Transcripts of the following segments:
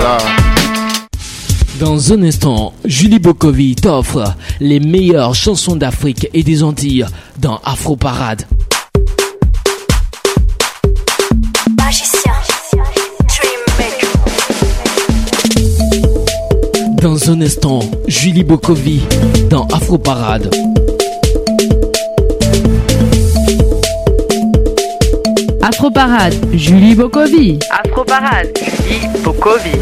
Là. Dans un instant, Julie Bokovi t'offre les meilleures chansons d'Afrique et des Antilles dans Afro Parade. Dans un instant, Julie Bokovi dans Afro Parade. Afro Parade, Julie Bokovi. Afro Parade, Julie Bokovi.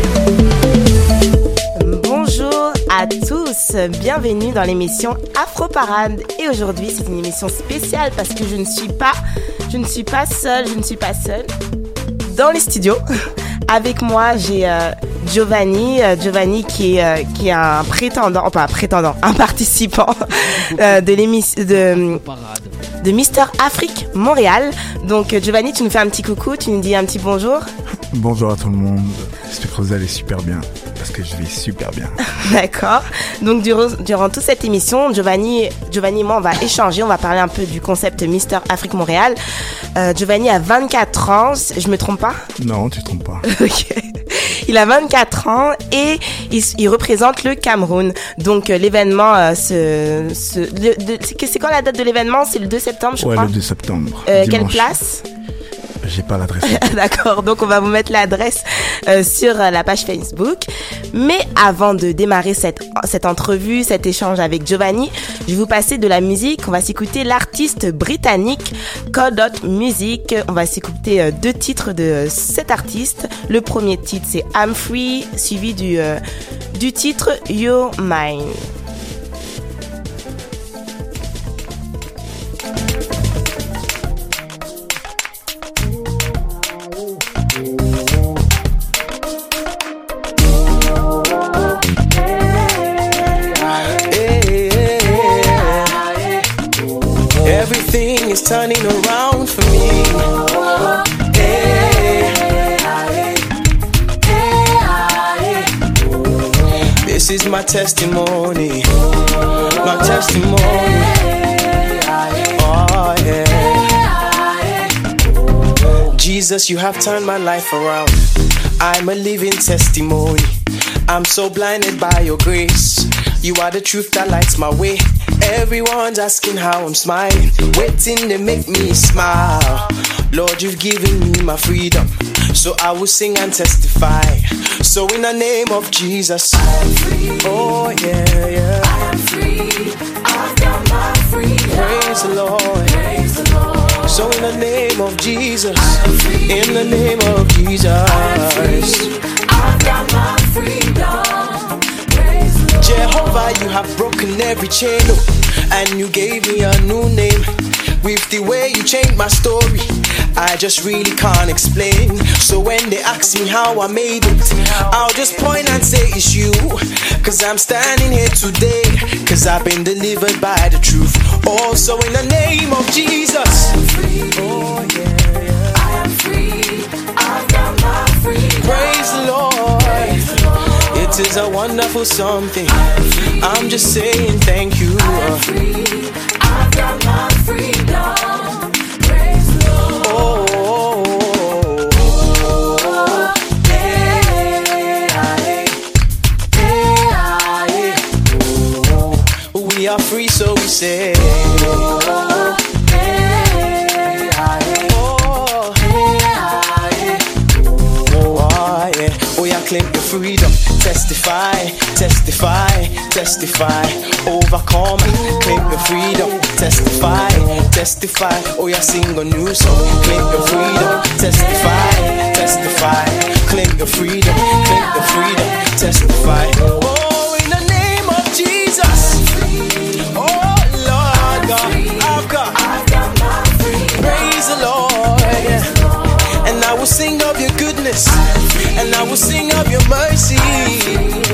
Bonjour à tous, bienvenue dans l'émission Afro Parade. Et aujourd'hui, c'est une émission spéciale parce que je ne suis pas, je ne suis pas seule, je ne suis pas seule dans les studios. Avec moi, j'ai euh, Giovanni, euh, Giovanni qui est euh, qui est un prétendant, pas un prétendant, un participant euh, de l'émission de de Mister Afrique Montréal. Donc euh, Giovanni, tu nous fais un petit coucou, tu nous dis un petit bonjour. Bonjour à tout le monde. J'espère que vous allez super bien. Parce que je vais super bien. D'accord. Donc durant, durant toute cette émission, Giovanni, Giovanni et moi, on va échanger, on va parler un peu du concept Mister Afrique Montréal. Euh, Giovanni a 24 ans, je me trompe pas? Non, tu te trompes pas. Ok. Il a 24 ans et il, il représente le Cameroun. Donc euh, l'événement, euh, c'est quand la date de l'événement? C'est le 2 septembre, je ouais, crois. le 2 septembre. Euh, quelle place? J'ai pas l'adresse. D'accord, donc on va vous mettre l'adresse euh, sur euh, la page Facebook. Mais avant de démarrer cette, cette entrevue, cet échange avec Giovanni, je vais vous passer de la musique. On va s'écouter l'artiste britannique Codot Music. On va s'écouter euh, deux titres de cet artiste. Le premier titre c'est I'm Free, suivi du, du titre You're Mine. Testimony. My testimony. Oh, yeah. Jesus, you have turned my life around. I'm a living testimony. I'm so blinded by your grace. You are the truth that lights my way. Everyone's asking how I'm smiling, waiting to make me smile. Lord, you've given me my freedom, so I will sing and testify. So in the name of Jesus, I'm free. Oh yeah, yeah. I'm free. I've got my freedom. Praise the Lord. Praise the Lord. So in the name of Jesus, I'm free. in the name of Jesus, I'm free. I've got my freedom. Jehovah, you have broken every chain, and you gave me a new name. With the way you changed my story, I just really can't explain. So when they ask me how I made it, I'll just point and say it's you. Cause I'm standing here today, cause I've been delivered by the truth. Also in the name of Jesus. Oh yeah, I am free. I've got my freedom. Praise the Lord. It is a wonderful something. I'm just saying thank you. I'm free. I've got my freedom. Oh, are free, so we say. Oh, hey. Oh, hey. Oh, ah, yeah. Oh, yeah, claim your freedom. Testify, testify, testify. Overcome, claim your freedom. Testify, testify. Oh, yeah, sing a new song. Claim your freedom. Testify, testify. Claim your freedom. Claim your freedom. Testify. Oh, sing of your goodness. And I will sing of your mercy.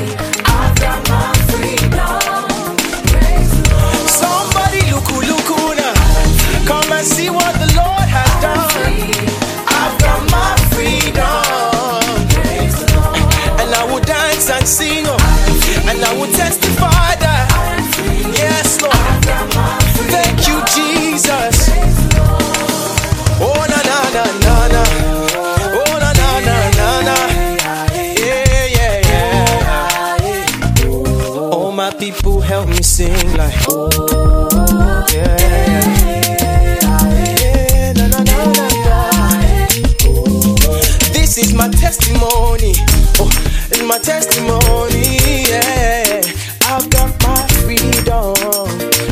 My testimony. Yeah, I've got my freedom.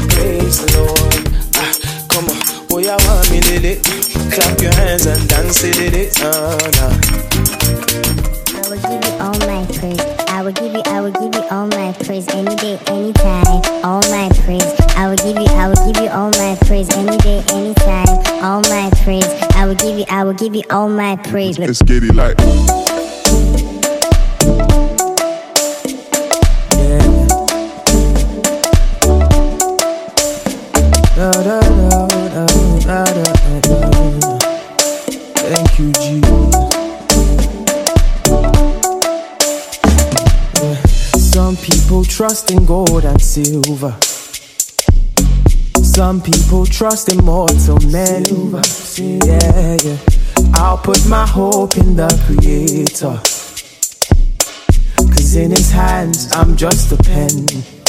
Praise the Lord. Ah, come on, oh yeah, want me did it. Clap your hands and dance it, it, it. Uh, nah. I will give you all my praise. I will give you, I will give you all my praise any day, anytime. All my praise. I will give you, I will give you all my praise any day, anytime. All my praise. I will give you, I will give you all my praise. Let's get it like. Trust in gold and silver. Some people trust in mortal men. Yeah, yeah. I'll put my hope in the Creator. Cause in His hands, I'm just a pen.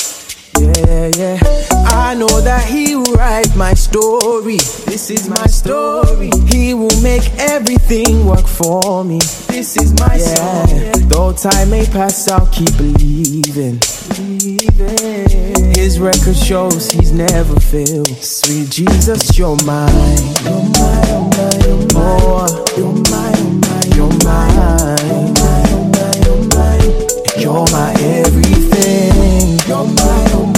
Yeah, yeah. I know that He will write my story. This is my story. He will make everything work for me. This is my yeah. Though time may pass, I'll keep believing. His record shows He's never failed. Sweet Jesus, you're mine. You're mine, you're mine, you're mine. Oh, you're mine, you're mine, you're mine. You're my everything. You're you're you're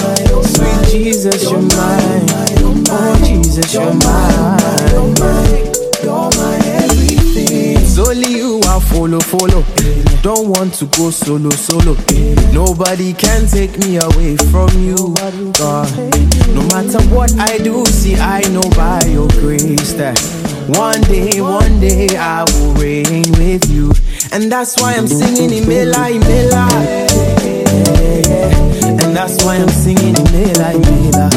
Sweet Jesus, you're mine. Oh, Jesus, you're mine. You're my everything. It's only you I follow, follow. Don't want to go solo, solo. Nobody can take me away from you, God. No matter what I do, see, I know by your grace that one day, one day I will reign with you. And that's why I'm singing Imela, Imela. That's why I'm singing Imela, Imela.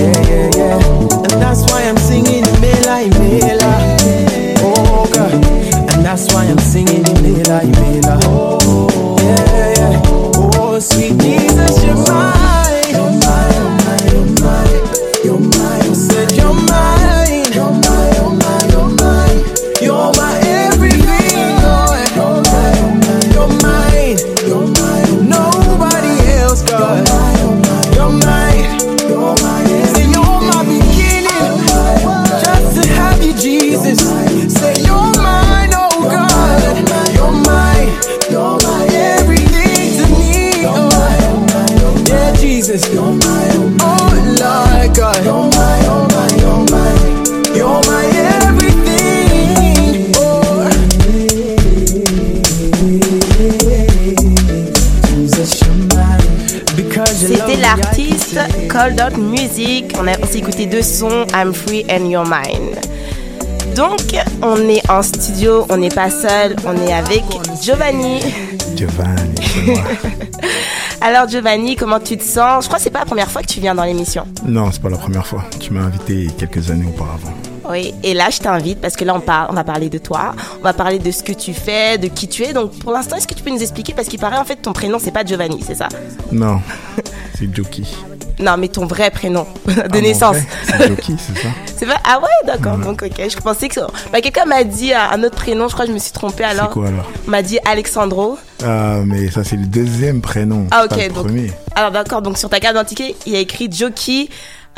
Yeah, yeah, yeah. And that's why I'm singing Imela, Imela. Oh, God. And that's why I'm singing on s'est écouté deux sons, I'm Free and Your Mine. Donc, on est en studio, on n'est pas seul, on est avec Giovanni. Giovanni, c'est moi. Alors Giovanni, comment tu te sens? Je crois que c'est pas la première fois que tu viens dans l'émission. Non, c'est pas la première fois. Tu m'as invité quelques années auparavant. Oui, et là je t'invite parce que là on, parle, on va parler de toi, on va parler de ce que tu fais, de qui tu es. Donc pour l'instant, est-ce que tu peux nous expliquer? Parce qu'il paraît en fait ton prénom c'est pas Giovanni, c'est ça? Non, c'est Joki. Non, mais ton vrai prénom de Ah, naissance. mon vrai, C'est Joki, c'est ça? C'est vrai? Ah ouais, d'accord. Donc ok, je pensais que bah, quelqu'un m'a dit euh, un autre prénom. Je crois que je me suis trompée alors. C'est quoi alors? M'a dit Alexandro. Ah, mais ça c'est le deuxième prénom. Ah pas ok, le donc. premier. Alors d'accord, donc sur ta carte d'identité, il y a écrit Joki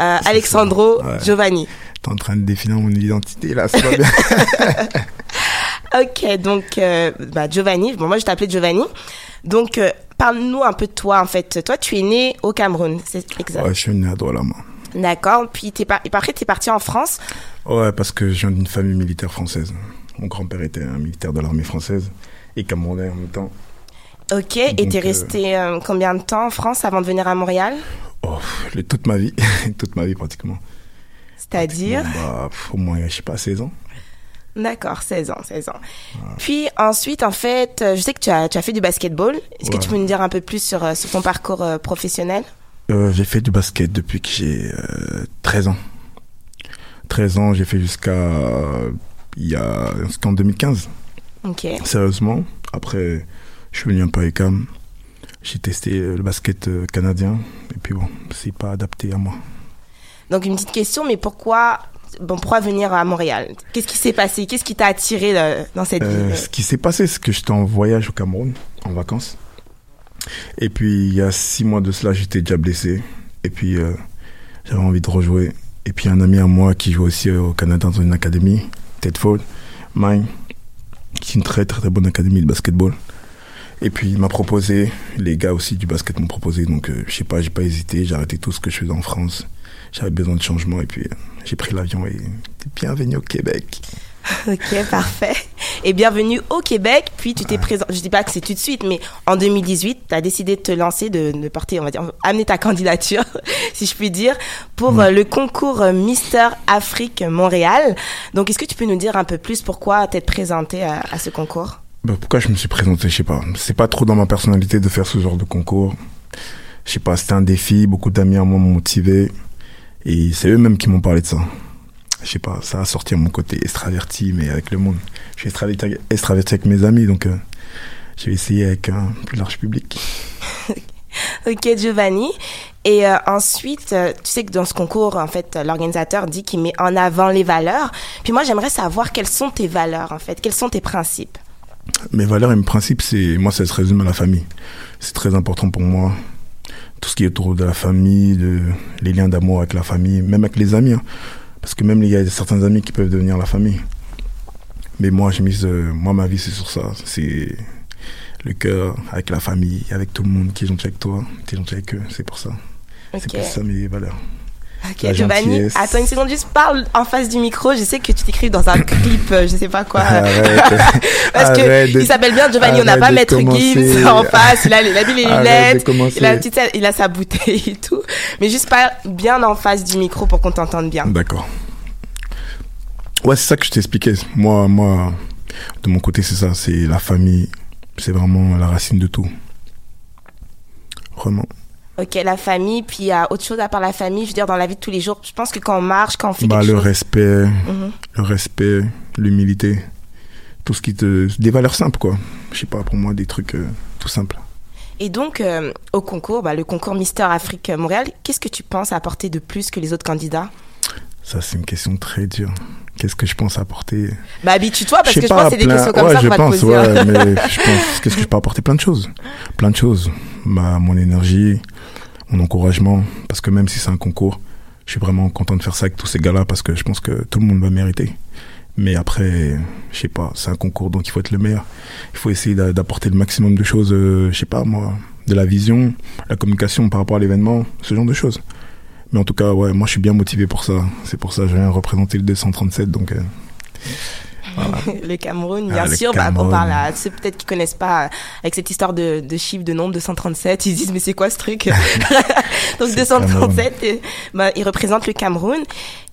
euh, Alexandro Ouais. Giovanni. T'es en train de définir mon identité là, c'est pas bien. Ok, donc euh, bah, Giovanni, bon, moi je t'appelais Giovanni. Donc euh, parle-nous un peu de toi en fait. Toi tu es né au Cameroun, c'est exact. ouais, je suis né à Douala. D'accord, puis t'es par... et après t'es parti en France. Ouais, parce que je viens d'une famille militaire française. Mon grand-père était un militaire de l'armée française et camerounais en même temps. Ok, et Donc, t'es euh, resté euh, combien de temps en France avant de venir à Montréal? Oh, toute ma vie, toute ma vie pratiquement. C'est-à-dire? Bah, au moins, je sais pas, 16 ans. D'accord, 16 ans, 16 ans. Puis ensuite, en fait, euh, je sais que tu as, tu as fait du basketball. Est-ce que tu peux nous dire un peu plus sur, euh, sur ton parcours euh, professionnel? Euh, j'ai fait du basket depuis que j'ai euh, 13 ans. 13 ans, j'ai fait jusqu'à euh, y en 2015. Ok. Sérieusement, après je suis venu un peu à ECAM. J'ai testé le basket canadien et puis bon, c'est pas adapté à moi. Donc une petite question, mais pourquoi, bon, pourquoi venir à Montréal Qu'est-ce qui s'est passé? Qu'est-ce qui t'a attiré dans cette Euh, ville? ce qui s'est passé, c'est que j'étais en voyage au Cameroun, en vacances. Et puis, il y a six mois de cela, j'étais déjà blessé. Et puis, euh, j'avais envie de rejouer. Et puis, un ami à moi qui joue aussi au Canada dans une académie, Tedford, Mine, qui est une très, très, très bonne académie de basketball. Et puis, il m'a proposé, les gars aussi du basket m'ont proposé. Donc, euh, je sais pas, j'ai pas hésité. J'ai arrêté tout ce que je faisais en France. J'avais besoin de changement. Et puis, euh, j'ai pris l'avion et bienvenue au Québec. Ok, parfait. Et bienvenue au Québec. Puis tu t'es présent. Je dis pas que c'est tout de suite, mais en 2018, tu as décidé de te lancer, de, de porter, on va dire, amener ta candidature, si je puis dire, pour euh, le concours euh, Mister Afrique Montréal. Donc, est-ce que tu peux nous dire un peu plus pourquoi t'être présenté à, à ce concours? Bah, pourquoi je me suis présenté, je sais pas. C'est pas trop dans ma personnalité de faire ce genre de concours. Je sais pas, c'était un défi, beaucoup d'amis à moi m'ont motivé. Et c'est eux-mêmes qui m'ont parlé de ça. Je sais pas, ça a sorti à mon côté extraverti, mais avec le monde. Je suis extraverti, extraverti avec mes amis, donc euh, je vais essayer avec un plus large public. Ok, Giovanni. Et euh, ensuite, euh, tu sais que dans ce concours, en fait, l'organisateur dit qu'il met en avant les valeurs. Puis moi, j'aimerais savoir quelles sont tes valeurs, en fait, quels sont tes principes? Mes valeurs et mes principes, c'est moi, ça se résume à la famille. C'est très important pour moi. Tout ce qui est autour de la famille, de, les liens d'amour avec la famille, même avec les amis. hein. Parce que même il y a certains amis qui peuvent devenir la famille. Mais moi, j'ai mis, euh, moi, ma vie, c'est sur ça. C'est le cœur avec la famille, avec tout le monde qui est gentil avec toi, qui est gentil avec eux. C'est pour ça. C'est pour ça mes valeurs. Ok, La Giovanni, gentillesse. attends une seconde, juste parle en face du micro. Je sais que tu t'écris dans un clip, euh, je sais pas quoi. Arrête. Parce que Arrête de- il s'appelle bien Giovanni, on n'a pas Maître. Gims en face. Il a, il a mis les lunettes, il a, petite, il a sa bouteille et tout. Mais juste parle bien en face du micro pour qu'on t'entende bien. D'accord. Ouais, c'est ça que je t'expliquais. Moi, moi, de mon côté, c'est ça. C'est la famille. C'est vraiment la racine de tout. Vraiment. Ok, la famille, puis il y a autre chose à part la famille. Je veux dire, dans la vie de tous les jours, je pense que quand on marche, quand on fait Bah, quelque le chose. respect, Mhm. le respect, l'humilité. Tout ce qui te. Des valeurs simples, quoi. Je sais pas, pour moi, des trucs euh, tout simples. Et donc, euh, au concours, bah, le concours Mister Afrique Montréal, qu'est-ce que tu penses apporter de plus que les autres candidats? Ça, c'est une question très dure. Qu'est-ce que je pense apporter? Bah, habitue-toi, parce que je pense que c'est des questions comme ouais, ça je pense, te poser. hein. ouais, mais je pense, qu'est-ce que je peux apporter? Plein de choses. Plein de choses. Ma, mon énergie, mon encouragement. Parce que même si c'est un concours, je suis vraiment content de faire ça avec tous ces gars-là parce que je pense que tout le monde va mériter. Mais après, je sais pas, c'est un concours donc il faut être le meilleur. Il faut essayer d'a- d'apporter le maximum de choses, euh, je sais pas moi, de la vision, la communication par rapport à l'événement, ce genre de choses. Mais en tout cas, ouais, moi je suis bien motivé pour ça. C'est pour ça que je viens représenter le 237 donc. euh, le Cameroun, bien Ah, sûr. Bah, on Cameroun. parle à ceux peut-être qui connaissent pas euh, avec cette histoire de, de chiffre, de nombre 237. Ils se disent mais c'est quoi ce truc? Donc 237, euh, bah, il représente le Cameroun.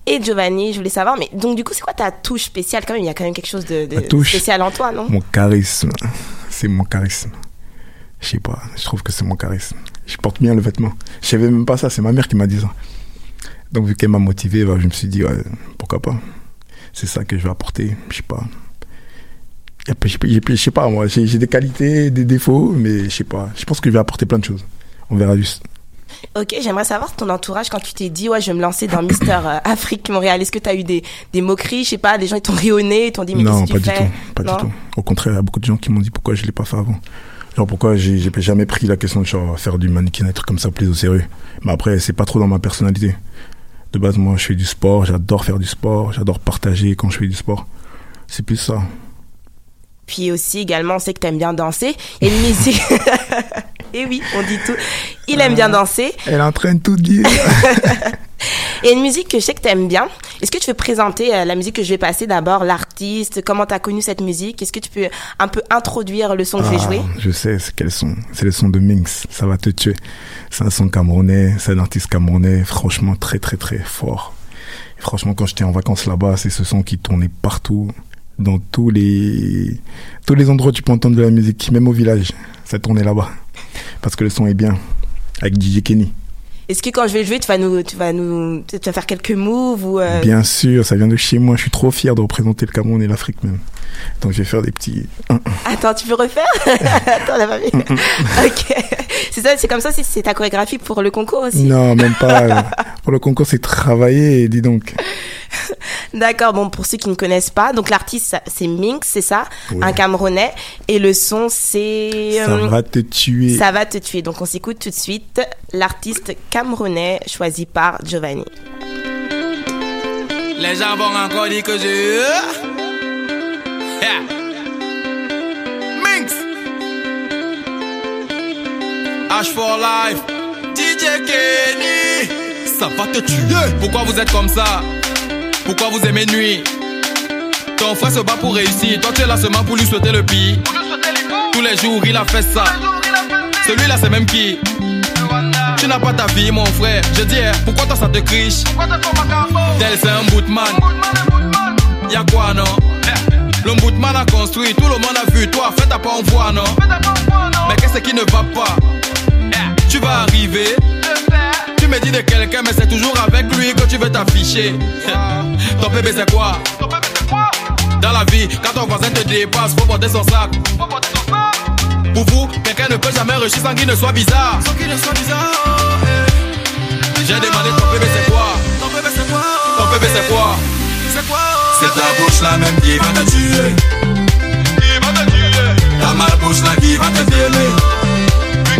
Et Giovanni, je voulais savoir, mais donc du coup, c'est quoi ta touche spéciale? Quand même Il y a quand même quelque chose de, de Ma touche. spécial en toi, non? Mon charisme. C'est mon charisme. Je sais pas, je trouve que c'est mon charisme. Je porte bien le vêtement. Je savais même pas ça, c'est ma mère qui m'a dit ça. Donc vu qu'elle m'a motivé, bah, je me suis dit, ouais, pourquoi pas? C'est ça que je vais apporter, je sais pas. Je sais pas- moi, j'ai des qualités, des défauts, mais je sais pas. Je pense que je vais apporter plein de choses. On verra juste. Ok, j'aimerais savoir ton entourage quand tu t'es dit, ouais, je vais me lancer dans Mister euh, Afrique Montréal. Est-ce que tu as eu des, des moqueries? Je sais pas, des gens ils t'ont ri au nez, ils t'ont dit, mais non, pas tu du tout. Pas Non? du tout. Au contraire, il y a beaucoup de gens qui m'ont dit pourquoi je l'ai pas fait avant. Genre pourquoi j'ai jamais pris la question de genre faire du mannequin, comme ça plus au sérieux. Mais après, c'est pas trop dans ma personnalité. De base, moi, je fais du sport, j'adore faire du sport, j'adore partager quand je fais du sport. C'est plus ça. Puis aussi, également, on sait que t'aimes bien danser. Et une musique. Et oui, on dit tout. Il aime bien danser. Elle est en train de tout dire. Et une musique que je sais que t'aimes bien. Est-ce que tu veux présenter euh, la musique que je vais passer d'abord, l'artiste, comment t'as connu cette musique? Est-ce que tu peux un peu introduire le son que je vais Ah, jouer? Je sais, c'est quel son. C'est le son de Minx. Ça va te tuer. C'est un son camerounais. C'est un artiste camerounais. Franchement, très, très, très fort. Et franchement, quand j'étais en vacances là-bas, c'est ce son qui tournait partout. Dans tous les, tous les endroits où tu peux entendre de la musique. Même au village. Ça tournait là-bas. Parce que le son est bien. Avec DJ Kenny. Est-ce que quand je vais jouer, tu vas nous, tu vas nous, tu vas faire quelques moves ou euh, Bien sûr, ça vient de chez moi. Je suis trop fier de représenter le Cameroun et l'Afrique même. Donc je vais faire des petits. Attends, tu peux refaire? Attends, la mamie. ok. C'est ça, c'est comme ça, c'est- ta chorégraphie pour le concours aussi? Non, même pas. Pour le concours, c'est travailler. Dis donc. D'accord, bon, pour ceux qui ne connaissent pas, donc l'artiste, c'est Minx, c'est ça, Oui. un Camerounais, et le son, c'est... Ça euh, va te tuer. Ça va te tuer. Donc on s'écoute tout de suite l'artiste camerounais choisi par Giovanni. Les gens vont encore dire que je. Yeah. Minx. H for life. DJ Kenny. Ça va te tuer. Pourquoi vous êtes comme ça? Pourquoi vous aimez nuit? Ton frère se bat pour réussir. Toi tu es là seulement pour lui souhaiter le pire. Tous les jours il a fait ça. Celui-là c'est même qui? Tu n'as pas ta vie, mon frère. Je dis, eh, pourquoi toi ça te criche? Tel c'est un bootman. Y'a quoi, non? Le bootman a construit, tout le monde a vu. Toi, fais ta pas en voix, non? Mais qu'est-ce qui ne va pas? Tu vas arriver. Tu me dis de quelqu'un, mais c'est toujours avec lui que tu veux t'afficher. Ton bébé, c'est quoi? Dans la vie, quand ton voisin te dépasse, faut porter son sac. Pour vous, quelqu'un ne peut jamais réussir sans qu'il ne soit bizarre. Sans qu'il ne soit bizarre. eh. J'ai demandé ton bébé c'est quoi? Ton bébé c'est quoi? Ton bébé c'est ta bouche là même qui va te tuer. Qui va te tuer. Ta malbouche là qui va te violer.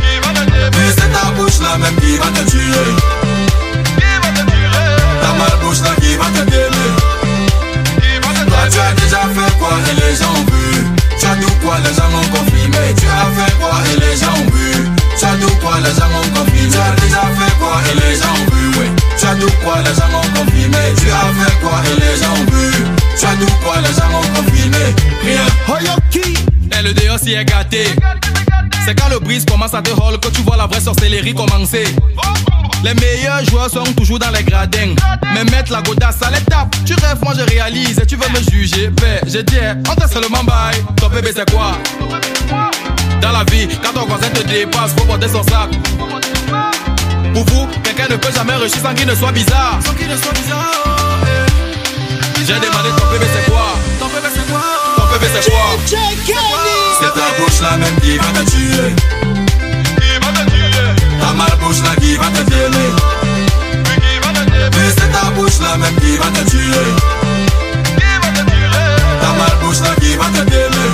Qui va te tuer. Oui, c'est ta bouche là même qui va te tuer. Qui va te tuer. Ta malbouche là qui va te violer. Qui va te tuer. Toi tu as déjà fait quoi et les gens ont vu. Tu as tout quoi, les gens ont confirmé. Tu as fait quoi et les gens ont vu. Tu as tout quoi, les gens ont confirmé. Tu as déjà fait quoi et les gens ont vu. Tu as tout quoi, les gens tout quoi, les gens ont confirmé. Rien. Et le dehors s'y est gâté. C'est quand le brise commence à te hall que tu vois la vraie sorcellerie commencer. Les meilleurs joueurs sont toujours dans les gradins. Mais mettre la godasse à l'étape. Tu rêves, moi je réalise et tu veux me juger. Ben, je dis, on t'a seulement bail. Ton bébé c'est quoi? Dans la vie, quand ton voisin te dépasse, faut porter son sac. Pour vous, quelqu'un ne peut jamais réussir sans qu'il ne soit bizarre. Sans qu'il ne soit bizarre. J'ai demandé ton bébé c'est quoi? Ton bébé c'est quoi? Ton bébé c'est quoi? C'est ta bouche là même qui va te tuer. Qui va te tuer? Ta malbouche là qui va te violer. Oui, c'est ta bouche là même qui va te tuer. Qui va te tuer? Ta malbouche là qui va te violer.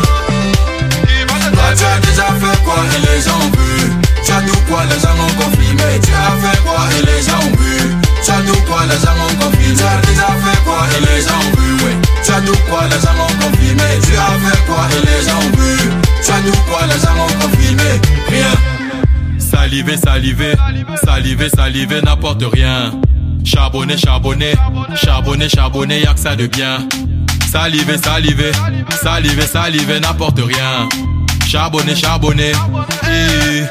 Toi tu as déjà fait quoi et les gens ont vu. Tu as tout quoi, les gens ont confirmé. Tu as fait quoi et les gens ont vu. Tout quoi, les confirmé. Tu as déjà fait quoi et les gens ont vu, ouais. Tu as tout quoi, les gens ont confirmé. Tu as fait quoi et les gens ont as tout quoi, les gens ont confirmé. Rien. Saliver, saliver, saliver, saliver n'apporte rien. Charbonner, charbonner, charbonner, charbonner, y'a que ça de bien. Saliver, saliver, saliver, saliver, n'importe rien. Charbonner, charbonner. Et...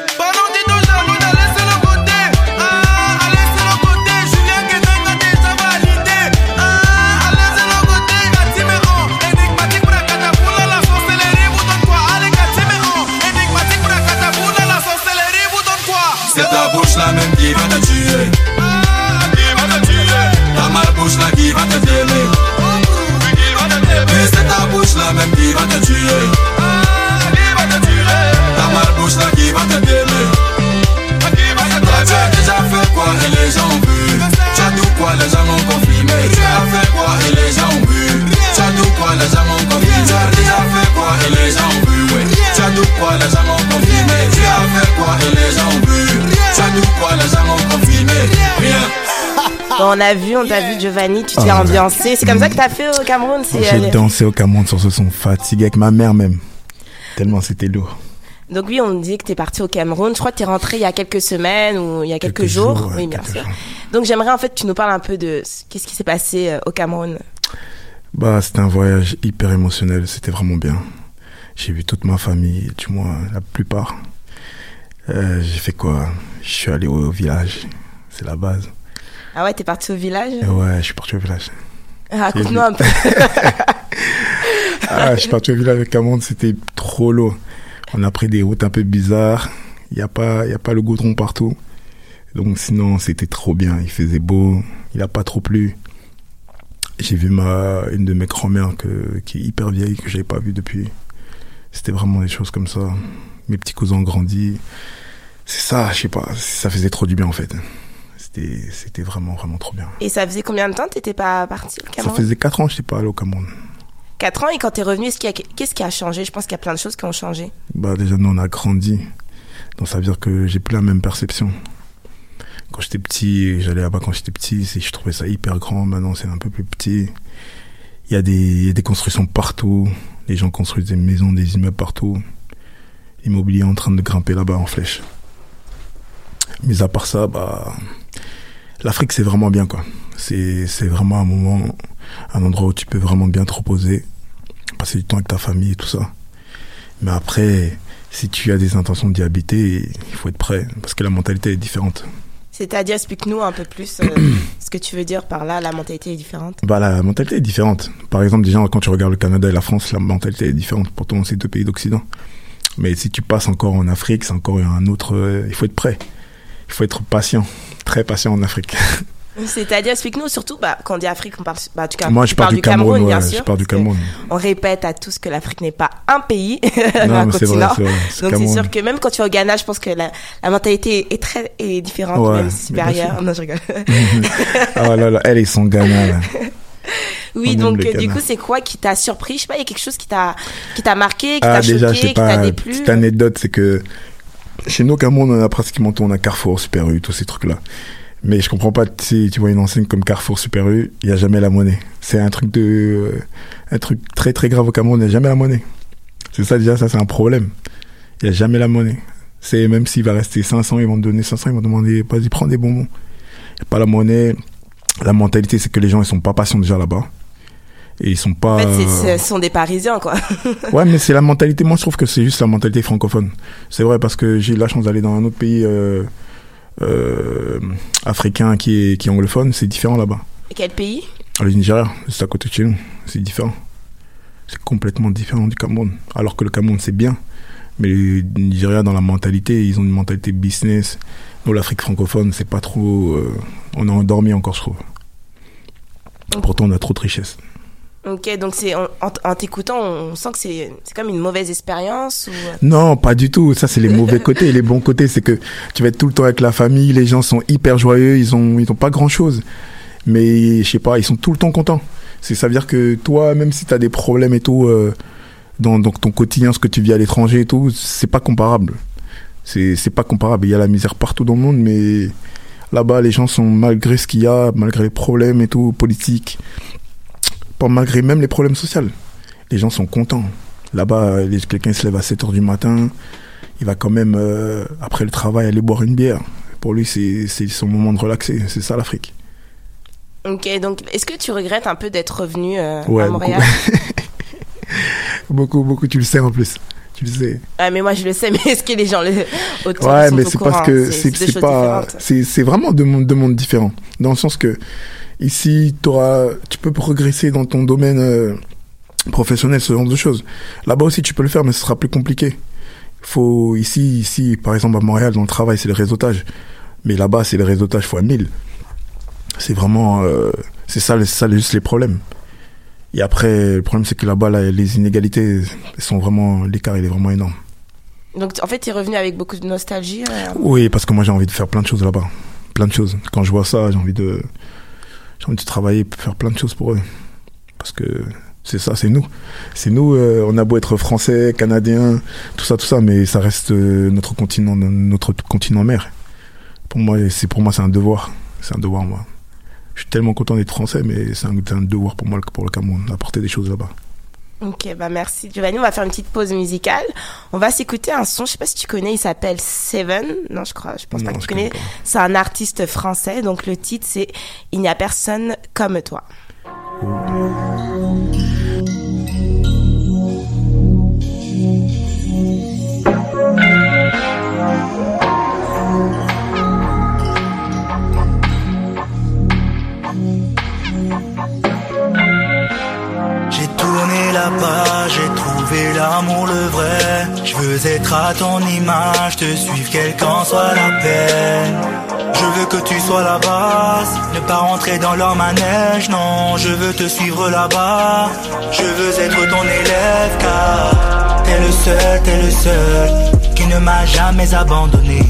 bouche là même qui va te tuer. Qui va te qui va te t'aimer. C'est ta bouche là même qui va te tuer. Qui va te là qui va te t'aimer. Tu as déjà fait quoi et les gens ont vu Tu as tout quoi les gens ont confirmé Tu as fait quoi et les gens ont Tu quoi ont confirmé Tu as déjà fait quoi et les gens ont vu ouais. Tu quoi les gens ont confirmé Tu as fait quoi et les gens ont vu Tu quoi les gens ont confirmé Rien Bon, on a vu, on t'a vu Giovanni, tu t'es Ah. ambiancé. C'est comme ça que t'as fait au Cameroun. c'est- J'ai dansé au Cameroun sur ce son fatigué avec ma mère même. Tellement c'était lourd. Donc oui, on dit que t'es parti au Cameroun. Je crois que t'es rentré il y a quelques semaines ou il y a quelques, jours. oui, bien sûr. Donc j'aimerais en fait que tu nous parles un peu de ce- qu'est-ce qui s'est passé euh, au Cameroun? Bah, c'était un voyage hyper émotionnel. C'était vraiment bien. J'ai vu toute ma famille, du moins la plupart. Euh, j'ai fait quoi? Je suis allé au village. C'est la base. Ah ouais, t'es parti au village? Et ouais, je suis parti au village. Raconte-nous un peu. Ah, je suis parti au village avec Cameroun, c'était trop lourd. On a pris des routes un peu bizarres. Il n'y a, pas- il y a pas le goudron partout. Donc sinon, c'était trop bien. Il faisait beau. Il n'a pas trop plu. J'ai vu ma, une de mes grand-mères que, qui est hyper vieille, que j'avais pas vue depuis. C'était vraiment des choses comme ça. Mes petits cousins ont grandi. C'est ça, je sais pas. Ça faisait trop du bien en fait. C'était, c'était vraiment, vraiment trop bien. Et ça faisait combien de temps que t'étais pas parti au Ça Cameroun? faisait 4 ans que je n'étais pas allé au Cameroun. 4 ans et quand t'es revenu, est-ce qu'il y a- qu'est-ce qui a changé? Je pense qu'il y a plein de choses qui ont changé. Bah déjà nous on a grandi. Donc ça veut dire que j'ai plus la même perception. Quand j'étais petit, j'allais là-bas quand j'étais petit, je trouvais ça hyper grand. Maintenant c'est un peu plus petit. Il y, a des, constructions partout. Les gens construisent des maisons, des immeubles partout. L'immobilier est en train de grimper là-bas en flèche. Mais à part ça, bah, l'Afrique c'est vraiment bien quoi. C'est vraiment un moment, un endroit où tu peux vraiment bien te reposer, passer du temps avec ta famille et tout ça. Mais après, si tu as des intentions d'y habiter, il faut être prêt, parce que la mentalité est différente. C'est-à-dire, explique-nous un peu plus euh, ce que tu veux dire par là, la mentalité est différente. Bah, la mentalité est différente. Par exemple, déjà, quand tu regardes le Canada et la France, la mentalité est différente. Pourtant, c'est deux pays d'Occident. Mais si tu passes encore en Afrique, c'est encore un autre... euh, il faut être prêt. Il faut être patient. Très patient en Afrique. C'est-à-dire, explique-nous surtout, bah, quand on dit Afrique, on parle, bah, en tout cas, Moi, je pars parles du Cameroun, bien ouais, sûr. je pars du Cameroun. On répète à tous que l'Afrique n'est pas un pays, Non, un continent. vrai, vrai, Donc c'est Cameroun. sûr que même quand tu vas au Ghana, je pense que la, la mentalité est très est différente, Ouais, même supérieure. Non, je rigole. ah là là, elle et son Ghana, là. oui, On donc du coup, c'est quoi qui t'a surpris? Je sais pas, il y a quelque chose qui t'a qui t'a marqué, qui Ah, t'a déjà, je choqué, sais qui t'a pas, déplu? petite anecdote, c'est que chez nous, au Cameroun, on a pratiquement tout. On a Carrefour, Super U, tous ces trucs-là. Mais je comprends pas, si tu vois une enseigne comme Carrefour, Super U, il y a jamais la monnaie. C'est un truc de, euh, un truc très très grave au Cameroun, il n'y a jamais la monnaie. C'est ça, déjà, ça, c'est un problème. Il n'y a jamais la monnaie. C'est même s'il va rester 500, ils vont te donner 500, ils vont demander, vas-y, prends des bonbons. Il n'y a pas la monnaie. La mentalité, c'est que les gens, ils sont pas patients déjà là-bas. Et ils sont pas. En fait, ce sont des Parisiens, quoi. Ouais, mais c'est la mentalité. Moi, je trouve que c'est juste la mentalité francophone. C'est vrai parce que j'ai eu la chance d'aller dans un autre pays euh, africain qui est, qui est anglophone. C'est différent là-bas. Et Quel pays? Le Nigeria, c'est à côté de chez nous. C'est différent. C'est complètement différent du Cameroun. Alors que le Cameroun, c'est bien. Mais le Nigeria, dans la mentalité, ils ont une mentalité business. Nous, l'Afrique francophone, c'est pas trop. euh, on est endormi encore, je trouve. Pourtant, on a trop de richesses. Ok, donc c'est en, t'écoutant, on sent que c'est comme une mauvaise expérience ou. Non, pas du tout. Ça, c'est les mauvais côtés. Les bons côtés, c'est que tu vas être tout le temps avec la famille. Les gens sont hyper joyeux. Ils ont, ils ont pas grand chose. Mais, je sais pas, ils sont tout le temps contents. C'est, ça veut dire que toi, même si tu as des problèmes et tout, euh, dans, dans ton quotidien, ce que tu vis à l'étranger et tout, c'est pas comparable. C'est pas comparable. Il y a la misère partout dans le monde, mais là-bas, les gens sont, malgré ce qu'il y a, malgré les problèmes et tout, politiques, pas malgré même les problèmes sociaux, les gens sont contents. Là-bas, les- quelqu'un se lève à 7 heures du matin, il va quand même, euh, après le travail, aller boire une bière. Pour lui, c'est son moment de relaxer. C'est ça l'Afrique. Ok, donc est-ce que tu regrettes un peu d'être revenu euh, Ouais, à. Montréal? Beaucoup, beaucoup, tu le sais en plus. Tu le sais. Ah, mais moi je le sais, mais est-ce que les gens le autour Ouais, sont mais c'est parce que C'est pas c'est c'est vraiment deux mondes deux mondes différents dans le sens que ici t'auras tu peux progresser dans ton domaine euh, professionnel ce genre de choses. Là-bas aussi tu peux le faire mais ce sera plus compliqué. Faut ici ici par exemple à Montréal dans le travail c'est le réseautage. Mais là-bas c'est le réseautage fois 1000. C'est vraiment euh, c'est ça c'est ça juste les problèmes. Et après le problème c'est que là-bas là, les inégalités sont vraiment l'écart il est vraiment énorme. Donc en fait, tu es revenu avec beaucoup de nostalgie. euh, Oui, parce que moi j'ai envie de faire plein de choses là-bas. Plein de choses. Quand je vois ça, j'ai envie de j'ai envie de travailler, faire plein de choses pour eux. Parce que c'est ça, c'est nous. C'est nous, euh, on a beau être français, canadien, tout ça, tout ça, mais ça reste euh, notre continent, notre continent mère. Pour moi, c'est pour moi, c'est un devoir. C'est un devoir, moi. Je suis tellement content d'être français, mais c'est un, un devoir pour moi, pour le Cameroun, d'apporter des choses là-bas. Ok, bah merci Giovanni. On va faire une petite pause musicale. On va s'écouter un son. Je sais pas si tu connais. Il s'appelle Seven. Non, je crois. Je pense pas que tu connais. C'est un artiste français. Donc le titre c'est Il n'y a personne comme toi. J'ai j'ai trouvé l'amour le vrai. Je veux être à ton image, te suivre quelle qu'en soit la peine. Je veux que tu sois la base, ne pas rentrer dans leur manège, non, je veux te suivre là-bas. Je veux être ton élève car t'es le seul, t'es le seul qui ne m'a jamais abandonné.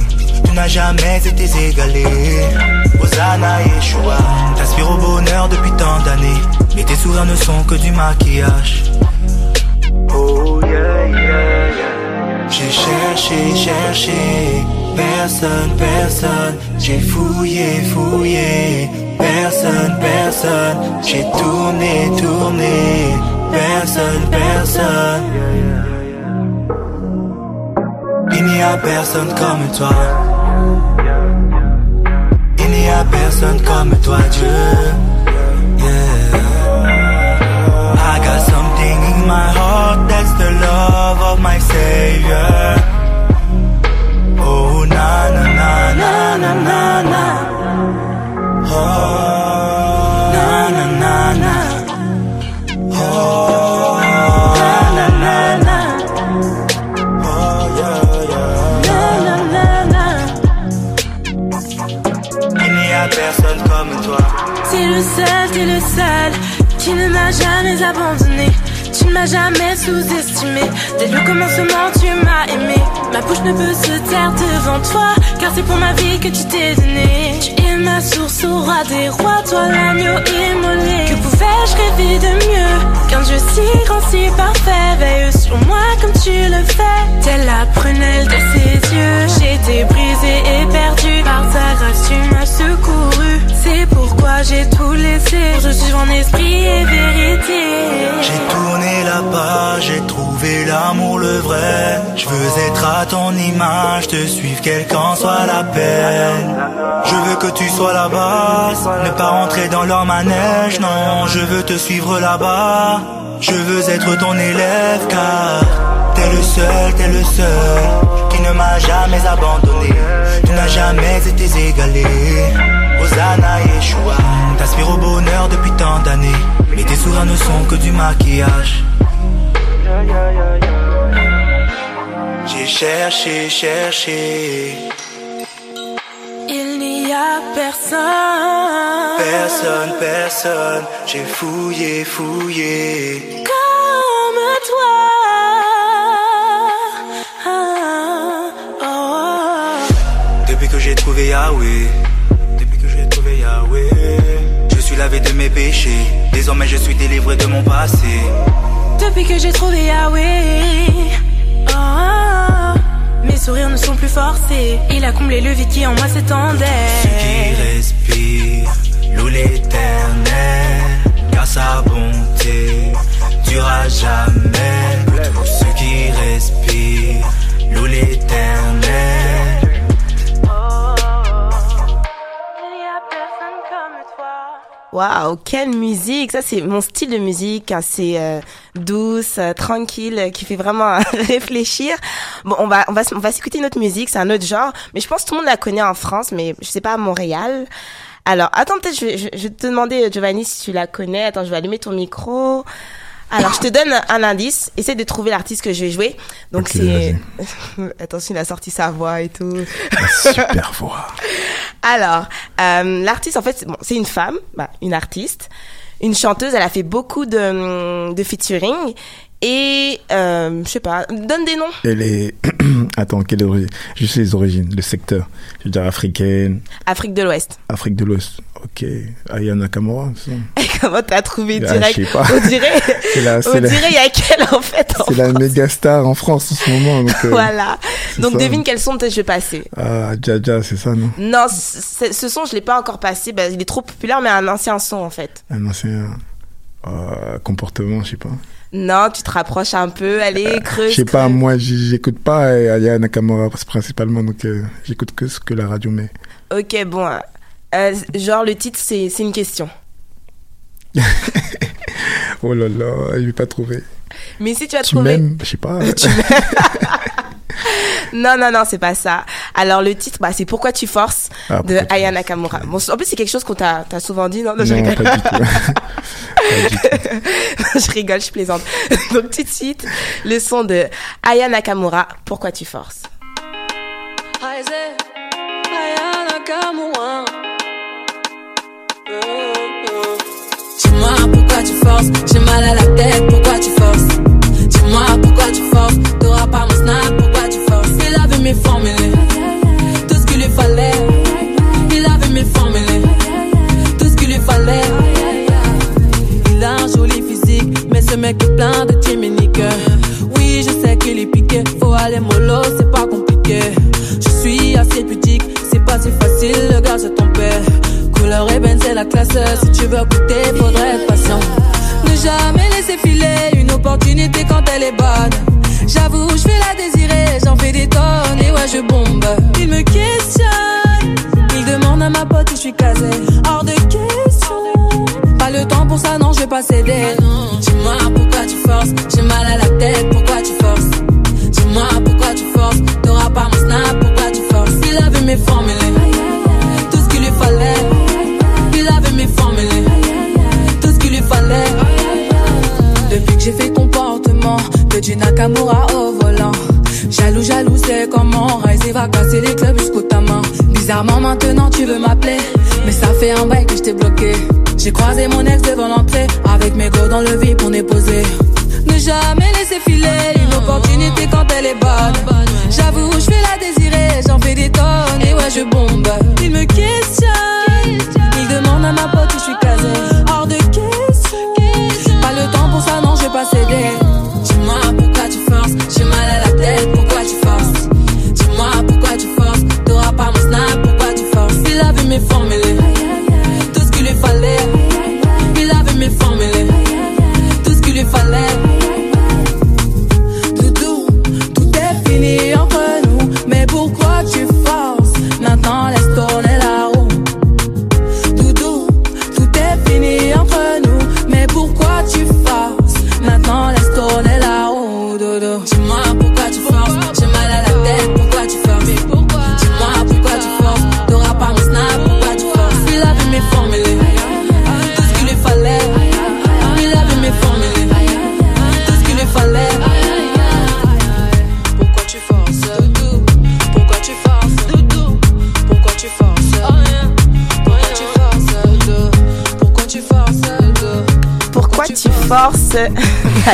Tu n'as jamais été égalé. Hosanna Yeshua, t'aspires au bonheur depuis tant d'années. Mais tes sourires ne sont que du maquillage. J'ai cherché, cherché, personne, personne. J'ai fouillé, fouillé, personne, personne. J'ai tourné, tourné, personne, personne. Il n'y a personne comme toi. Il n'y a personne comme toi, Dieu. My heart that's the love of my Savior. Oh, na na na na na na na. Oh, na na na na. Oh, na na na na. Oh, yeah, yeah. Na na na na. Il n'y a personne comme toi. T'es le seul, t'es le seul qui ne m'a jamais abandonné. Tu ne m'as jamais sous-estimé. Dès le commencement, tu m'as aimé. Ma bouche ne peut se taire devant toi, car c'est pour ma vie que tu t'es donné. Ma source au roi des rois, toi l'agneau immolé. Que pouvais-je rêver de mieux Qu'un Dieu si grand, si parfait? Veille sur moi comme tu le fais. Telle la prunelle de ses yeux. Été brisée et perdue. Par ta grâce, tu m'as secouru. C'est pourquoi j'ai tout laissé. Pour suivre en esprit et vérité. J'ai tourné la page, j'ai trouvé l'amour le vrai. Je veux être à ton image, te suivre quelle qu'en soit la peine. Je veux que tu sois la base, ne pas rentrer dans leur manège, non, je veux te suivre là-bas. Je veux être ton élève car t'es le seul, t'es le seul qui ne m'a jamais abandonné. Tu n'as jamais été égalé. Hosanna Yeshua, t'aspires au bonheur depuis tant d'années, mais tes sourires ne sont que du maquillage. J'ai cherché, cherché, a personne. personne, personne. J'ai fouillé, fouillé. Comme toi. Ah, oh. Depuis que j'ai trouvé Yahweh, depuis que j'ai trouvé Yahweh, je suis lavé de mes péchés. Désormais je suis délivré de mon passé. Depuis que j'ai trouvé Yahweh, mes sourires ne sont plus forcés. Il a comblé le vide qui en moi s'étendait. Qui respire, loue l'éternel, car sa bonté durera jamais. Waouh, quelle musique Ça, c'est mon style de musique, assez euh, douce, euh, tranquille, euh, qui fait vraiment réfléchir. Bon, on va, on va, on va s'écouter une autre musique, c'est un autre genre, mais je pense que tout le monde la connaît en France, mais je sais pas à Montréal. Alors, attends, peut-être, je, je vais te demander, Giovanni, si tu la connais. Attends, je vais allumer ton micro. Alors, je te donne un indice. Essaie de trouver l'artiste que je vais jouer. Donc, c'est... Attention, il a sorti sa voix et tout. Super voix. Alors, euh, l'artiste, en fait, c'est- bon, une femme, bah, une artiste, une chanteuse. Elle a fait beaucoup de, de featuring. Et, euh, je sais pas, donne des noms. Elle est. Attends, quelle origine Je sais les origines, le secteur. Je veux dire africaine, Afrique de l'Ouest. Afrique de l'Ouest. Ok. Aya Nakamura, ça. Comment t'as trouvé Ah, direct? je sais pas. On dirait, C'est la- on la- dirait il y a quelle en fait en C'est la méga star en France en ce moment. Donc, euh, Voilà. Donc ça. devine quel son peut-être je vais passer. Ah, Jaja, c'est ça, non? Non, ce son je l'ai pas encore passé. Bah, il est trop populaire, mais un ancien son en fait. Un ancien euh, comportement, je sais pas. Non, tu te rapproches un peu. Allez, creuse. Je sais pas, moi, j'écoute pas euh, Aya Nakamura principalement, donc euh, j'écoute que ce que la radio met. Ok, bon. euh, genre le titre c'est une question. Oh là là, je vais pas trouver. Mais si tu as Tu trouvé. je sais pas. Tu Non, non, non, c'est pas ça. Alors le titre, bah, c'est Pourquoi tu forces Ah, de Aya Nakamura. Bon, en plus c'est quelque chose qu'on t'a souvent dit, non, non, je Non, rigole. pas du tout. je rigole, je plaisante. Donc tout de suite, le son de Aya Nakamura, Pourquoi tu forces? Dis-moi pourquoi tu forces, j'ai mal à la tête, pourquoi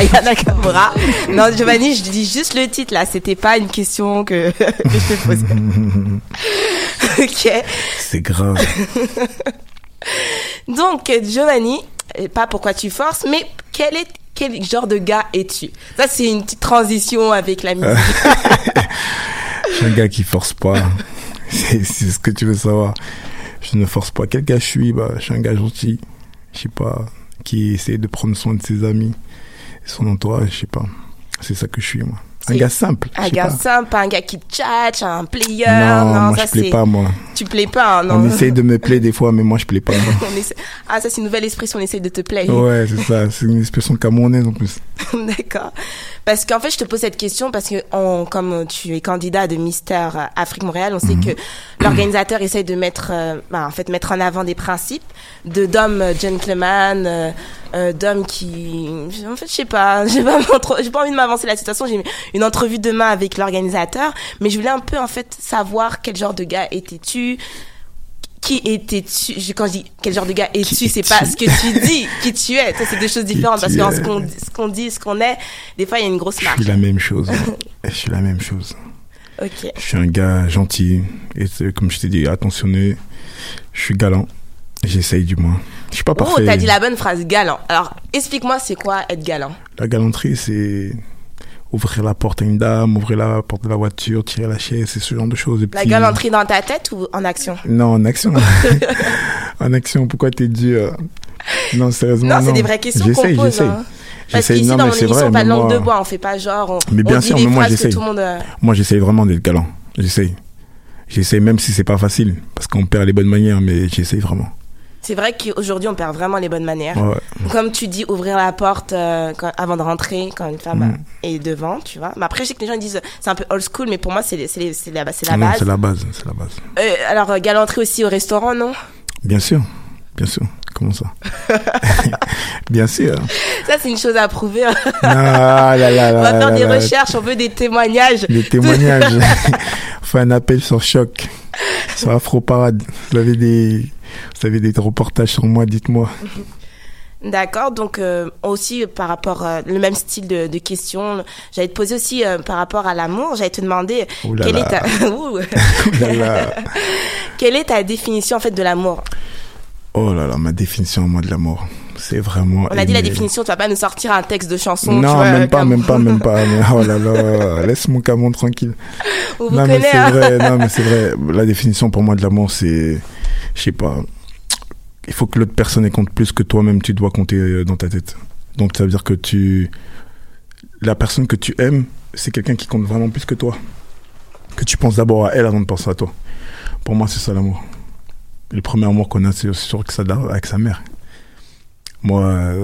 Aya Nakamura Non, Giovanni, je dis juste le titre là. C'était pas une question que, que je te posais. ok. C'est grave. Donc, Giovanni, euh, pas pourquoi tu forces, mais quel est quel genre de gars es-tu? Ça, c'est une petite transition avec la musique. Je suis un gars qui force pas. C'est ce que tu veux savoir. Je ne force pas. Quel gars je suis? Bah, Je suis un gars gentil. Je sais pas. Qui essaie de prendre soin de ses amis, son entourage, je sais pas. C'est ça que je suis, moi. Un gars simple. Un gars pas. simple, un gars qui tchatche, un player. Non, moi, ça je plais pas, moi. Tu plais pas, hein, non. On essaye de me plaire des fois, mais moi, je plais pas. Ah, ça c'est une nouvelle expression, on essaye de te plaire. Ouais, c'est ça. C'est une expression camerounaise en plus. D'accord. Parce qu'en fait, je te pose cette question parce que on, comme tu es candidat de Mister Afrique Montréal, on sait Mhm. que l'organisateur essaye de mettre, euh, bah, en fait, mettre en avant des principes de d'hommes gentleman, euh, euh, d'hommes qui, en fait, je sais pas, j'ai pas trop- j'ai pas envie de m'avancer la situation. J'ai une entrevue demain avec l'organisateur, mais je voulais un peu en fait savoir quel genre de gars étais-tu. Qui étais-tu? Je- Quand je dis quel genre de gars es-tu, c'est pas ce que tu dis, qui tu es? Ça, c'est deux choses différentes parce es. ce qu'on ce qu'on dit, ce qu'on est, des fois il y a une grosse Je marque. suis la même chose. je suis la même chose. Ok. Je suis un gars gentil. Et comme je t'ai dit, attentionné. Je suis galant. J'essaye du moins. Je suis pas Oh, parfait. t'as dit la bonne phrase, galant. Alors, explique-moi, c'est quoi être galant? La galanterie, c'est ouvrir la porte à une dame, ouvrir la porte de la voiture, tirer la chaise, c'est ce genre de choses. La petits- galanterie dans ta tête ou en action? Non, en action. en action, pourquoi t'es dur Non, sérieusement. Non, c'est des vraies questions qu'on pose. j'essaye. hein. Parce qu'ici, non, dans mon émission, vrai, pas de langue de bois. On fait pas genre. On, Mais bien on sûr, mais moi monde. euh, Moi j'essaye vraiment d'être galant. J'essaye. J'essaye même si c'est pas facile. Parce qu'on perd les bonnes manières, mais j'essaye vraiment. C'est vrai qu'aujourd'hui, on perd vraiment les bonnes manières. Ouais. Comme tu dis, ouvrir la porte euh, quand- avant de rentrer quand une femme Mm. est devant, tu vois. Mais après, je sais que les gens disent euh, c'est un peu old school, mais pour moi, c'est la, la base. c'est la base, la base. Euh, alors, euh, galanterie aussi au restaurant, non? Bien sûr, bien sûr. Comment ça? Bien sûr. Ça, c'est une chose à prouver. Ah là là on va faire des recherches, on veut des témoignages. Des témoignages. On fait un appel sur choc. Sur Afro Parade. Vous avez des, vous avez des reportages sur moi, dites-moi. D'accord, donc euh, aussi euh, par rapport euh, le même style de, de questions, j'allais te poser aussi euh, par rapport à l'amour, j'allais te demander là quelle là. est ta quelle est ta définition en fait de l'amour? Oh là là, ma définition, moi, de l'amour. C'est vraiment. On a dit la définition, tu vas pas nous sortir un texte de chanson. tu Non, vois, même pas, comme- même pas, même pas. Oh là là, laisse mon camon tranquille. On vous non, mais c'est hein. vrai, non, mais c'est vrai. La définition pour moi de l'amour, c'est, je sais pas, il faut que l'autre personne compte plus que toi-même, tu dois compter euh, dans ta tête. Donc ça veut dire que tu, la personne que tu aimes, c'est quelqu'un qui compte vraiment plus que toi. Que tu penses d'abord à elle avant de penser à toi. Pour moi, c'est ça l'amour. Le premier amour qu'on a, c'est sûr que ça avec sa mère. Moi,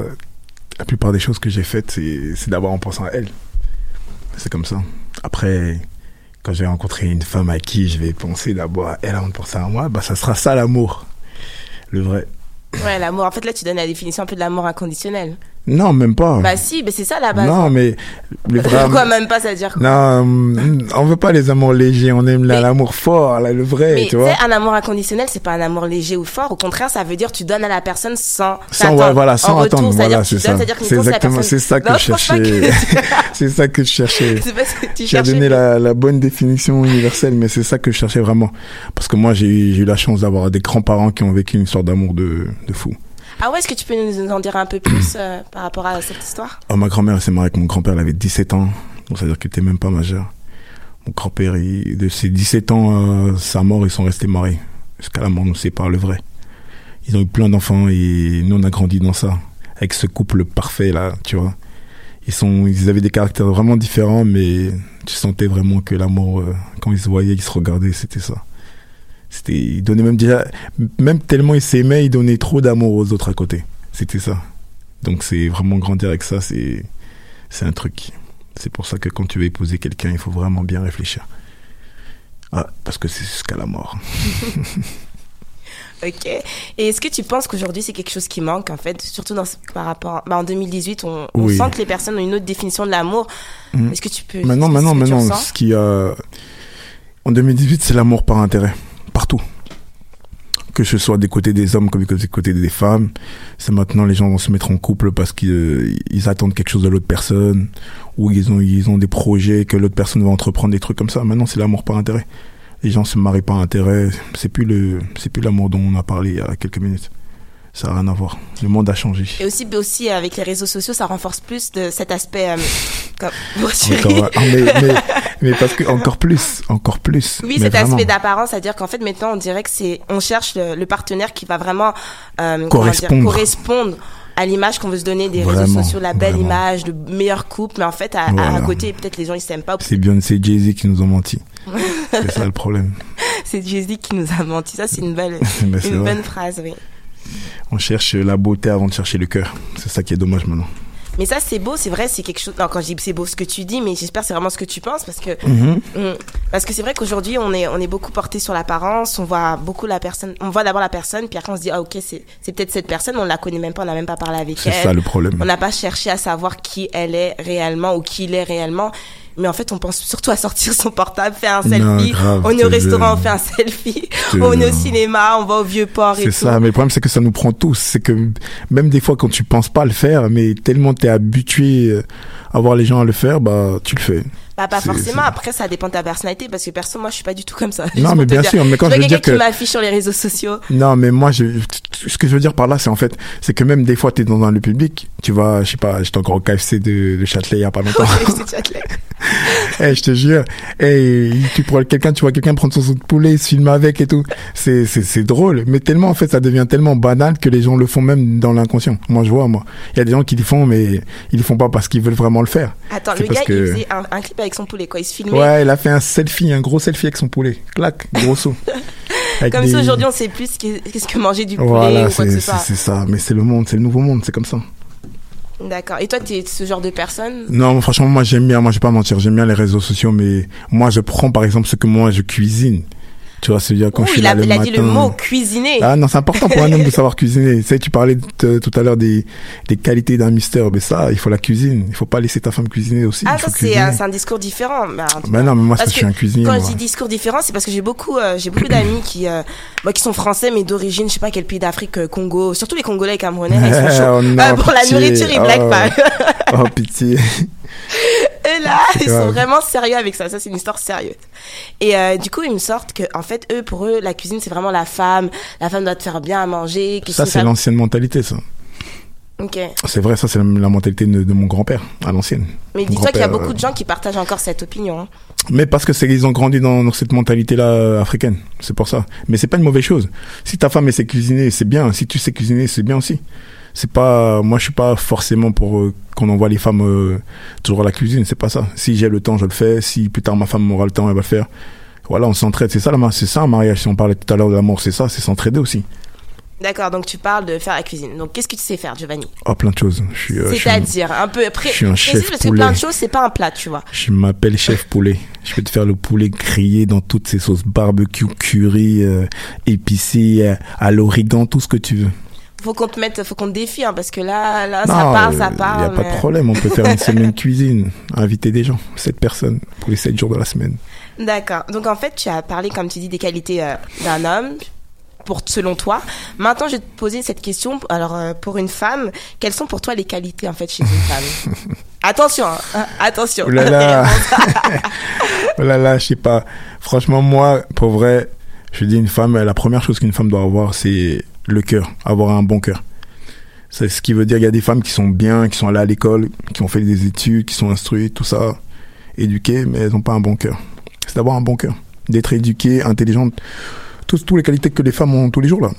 la plupart des choses que j'ai faites, c'est d'abord en pensant à elle. C'est comme ça. Après, quand je vais rencontrer une femme à qui je vais penser d'abord à elle avant de penser à moi, bah ça sera ça l'amour. Le vrai. Ouais, l'amour. En fait, là, tu donnes la définition un peu de l'amour inconditionnel. Non, même pas. Bah si, mais c'est ça la base. non, mais le vrai Pourquoi même pas, ça veut dire quoi Non, hum, on veut pas les amours légers, on aime la- l'amour fort, là, le vrai, Mais tu vois. un amour inconditionnel, c'est pas un amour léger ou fort. Au contraire, ça veut dire tu donnes à la personne sans Sans, ouais, voilà, sans retour, attendre, voilà, c'est ça. C'est exactement, personne- c'est ça que Non, je cherchais. que- c'est ça que je cherchais. C'est pas ce que tu cherchais. donné la, la bonne définition universelle, mais c'est ça que je cherchais vraiment. Parce que moi, j'ai eu, la chance d'avoir des grands-parents qui ont vécu une sorte d'amour de, de fou. Ah ouais, est-ce que tu peux nous en dire un peu plus euh, par rapport à cette histoire? Oh, ma grand-mère s'est mariée avec mon grand-père, elle avait 17 ans. Donc, ça veut dire qu'il était même pas majeur. Mon grand-père, de ses 17 ans à sa mort, ils sont restés mariés. Jusqu'à la mort nous sépare le vrai. Ils ont eu plein d'enfants et nous, on a grandi dans ça. Avec ce couple parfait, là, tu vois. Ils sont, ils avaient des caractères vraiment différents, mais tu sentais vraiment que l'amour, euh, quand ils se voyaient, ils se regardaient, c'était ça. C'était, ils donnaient même déjà, même tellement ils s'aimaient, ils donnaient trop d'amour aux autres à côté. C'était ça. Donc c'est vraiment grandir avec ça, c'est, c'est un truc. C'est pour ça que quand tu veux épouser quelqu'un, il faut vraiment bien réfléchir. Ah, parce que c'est jusqu'à la mort. Ok. Et est-ce que tu penses qu'aujourd'hui c'est quelque chose qui manque en fait, surtout dans, par rapport, bah, en 2018, on, on Oui. sent que les personnes ont une autre définition de l'amour. Mhm. Est-ce que tu peux Maintenant, maintenant, maintenant, ce qui a. En 2018, c'est l'amour par intérêt. Partout. Que ce soit des côtés des hommes comme des côtés des femmes. C'est maintenant, les gens vont se mettre en couple parce qu'ils euh, attendent quelque chose de l'autre personne. Ou ils ont, ils ont des projets que l'autre personne va entreprendre, des trucs comme ça. Maintenant, c'est l'amour par intérêt. Les gens se marient par intérêt. C'est plus le, c'est plus l'amour dont on a parlé il y a quelques minutes. Ça n'a rien à voir. Le monde a changé. Et aussi, aussi avec les réseaux sociaux, ça renforce plus de cet aspect. euh, comme... Encore, ah, mais, mais, mais parce que encore plus, encore plus. Oui, Mais cet vraiment. aspect d'apparence, c'est-à-dire qu'en fait, maintenant, on dirait que c'est, on cherche le, le partenaire qui va vraiment euh, Correspondre. dire, correspondre à l'image qu'on veut se donner des réseaux sociaux, la belle vraiment. image, le meilleur couple, mais en fait, à, côté, peut-être les gens ils s'aiment pas. C'est Beyoncé et Jay-Z qui nous ont menti. C'est ça le problème. c'est Jay-Z qui nous a menti. Ça, c'est une belle, une vrai. bonne phrase, oui. On cherche la beauté avant de chercher le cœur. C'est ça qui est dommage maintenant. Mais ça, c'est beau, c'est vrai, c'est quelque chose. Non, quand je dis c'est beau ce que tu dis, mais j'espère que c'est vraiment ce que tu penses parce que. Mhm. Mm. Parce que c'est vrai qu'aujourd'hui, on est, on est beaucoup porté sur l'apparence, on voit beaucoup la personne, on voit d'abord la personne, puis après on se dit, ah ok, c'est, c'est peut-être cette personne, on la connaît même pas, on n'a même pas parlé avec C'est elle. ça, le problème. On n'a pas cherché à savoir qui elle est réellement ou qui il est réellement. Mais en fait, on pense surtout à sortir son portable, faire un selfie. on est je au restaurant, on fait un selfie. Je On est au cinéma, on va au vieux port C'est ça, mais le problème c'est que ça nous prend tous. C'est que même des fois quand tu penses pas le faire, mais tellement t'es habitué à voir les gens à le faire, bah tu le fais. Bah, pas forcément. Après, ça dépend de ta personnalité parce que perso, moi, je suis pas du tout comme ça. Non, mais bien dire. sûr, mais quand vois je veux dire que- qui m'affiche sur les réseaux sociaux. Non, mais moi, je, ce que je veux dire par là, c'est en fait, c'est que même des fois, t'es dans un lieu public, tu vas, je sais pas, j'étais encore au KFC de, de Châtelet il y a pas longtemps. Châtelet. Eh, je te jure. Eh, tu quelqu'un, tu vois quelqu'un prendre son saut de poulet, se filmer avec et tout. C'est, c'est, c'est drôle. Mais tellement, en fait, ça devient tellement banal que les gens le font même dans l'inconscient. Moi, je vois, moi. Il y a des gens qui le font, mais ils le font pas parce qu'ils veulent vraiment le faire. Attends, le gars, parce il que- faisait un, un clip avec son poulet, quoi. Il se filmait. Ouais, il a fait un selfie, un gros selfie avec son poulet. Clac, gros. Avec Comme des- si aujourd'hui, on sait plus ce qu'est- qu'est-ce que manger du poulet Voilà, ou quoi que ce soit. c'est ça. Mais c'est le monde, c'est le nouveau monde, c'est comme ça. D'accord. Et toi, t'es ce genre de personne? Non, franchement, moi j'aime bien, moi je vais pas mentir, j'aime bien les réseaux sociaux, mais moi je prends par exemple ce que moi je cuisine. Tu vois, c'est-à-dire quand Ouh, je suis il là a, le il a dit le mot cuisiner. Ah non, c'est important pour un homme de savoir cuisiner. Tu sais, tu parlais de- tout à l'heure des, des qualités d'un mystère, mais ça, il faut la cuisine. Il faut pas laisser ta femme cuisiner aussi. Ah, ça, c'est un, c'est un discours différent. Bah, Ben non, mais moi, c'est Parce que je suis un cuisinier, Quand moi. je dis discours différent, c'est parce que j'ai beaucoup, euh, j'ai beaucoup d'amis qui, euh, moi, qui sont français, mais d'origine, je sais pas quel pays d'Afrique, euh, Congo, surtout les Congolais et Camerounais, ils sont chauds. Oh non, Euh, pour la nourriture, ils Oh. blaguent pas. Oh, pitié. Et là, ils sont vraiment sérieux avec ça. Ça, c'est une histoire sérieuse. Et euh, du coup, ils me sortent que, en fait, eux, pour eux, la cuisine, c'est vraiment la femme. La femme doit te faire bien à manger. Ça, c'est femme- l'ancienne mentalité, ça. Ok. C'est vrai, ça, c'est la, la mentalité de, de mon grand-père, à l'ancienne. Mais dis-toi qu'il y a beaucoup euh, de gens qui partagent encore cette opinion. hein. Mais parce que c'est ils ont grandi dans, dans cette mentalité-là euh, africaine, c'est pour ça. Mais c'est pas une mauvaise chose. Si ta femme elle sait cuisiner, c'est bien. Si tu sais cuisiner, c'est bien aussi. C'est pas, moi je suis pas forcément pour euh, qu'on envoie les femmes euh, toujours à la cuisine. C'est pas ça. Si j'ai le temps, je le fais. Si plus tard ma femme aura le temps, elle va le faire. Voilà, on s'entraide. C'est ça, la, c'est ça un mariage. Si on parlait tout à l'heure de l'amour, c'est ça, c'est s'entraider aussi. D'accord, donc tu parles de faire la cuisine. Donc, qu'est-ce que tu sais faire, Giovanni? Oh, plein de choses. Je suis, euh, suis un- C'est-à-dire, un peu près. je suis un chef parce que poulet. plein de choses, c'est pas un plat, tu vois. Je m'appelle chef poulet. Je peux te faire le poulet grillé dans toutes ses sauces barbecue, curry, euh, épicé, à l'origan, tout ce que tu veux. Faut qu'on te mette, faut qu'on te défie, hein, parce que là, là, ça parle, ça euh, parle. y a pas de problème. On peut faire une semaine cuisine, inviter des gens, sept personnes pour les sept jours de la semaine. D'accord. Donc, en fait, tu as parlé, comme tu dis, des qualités euh, d'un homme. Pour, selon toi. Maintenant, je vais te poser cette question. Alors, euh, pour une femme, quelles sont pour toi les qualités, en fait, chez une femme? Attention, hein, hein, attention. Oh là là. Oh là là, je sais pas. Franchement, moi, pour vrai, je dis une femme, la première chose qu'une femme doit avoir, c'est le cœur, avoir un bon cœur. C'est ce qui veut dire qu'il y a des femmes qui sont bien, qui sont allées à l'école, qui ont fait des études, qui sont instruites, tout ça, éduquées, mais elles n'ont pas un bon cœur. C'est d'avoir un bon cœur, d'être éduquée, intelligente, toutes, toutes les qualités que les femmes ont tous les jours là.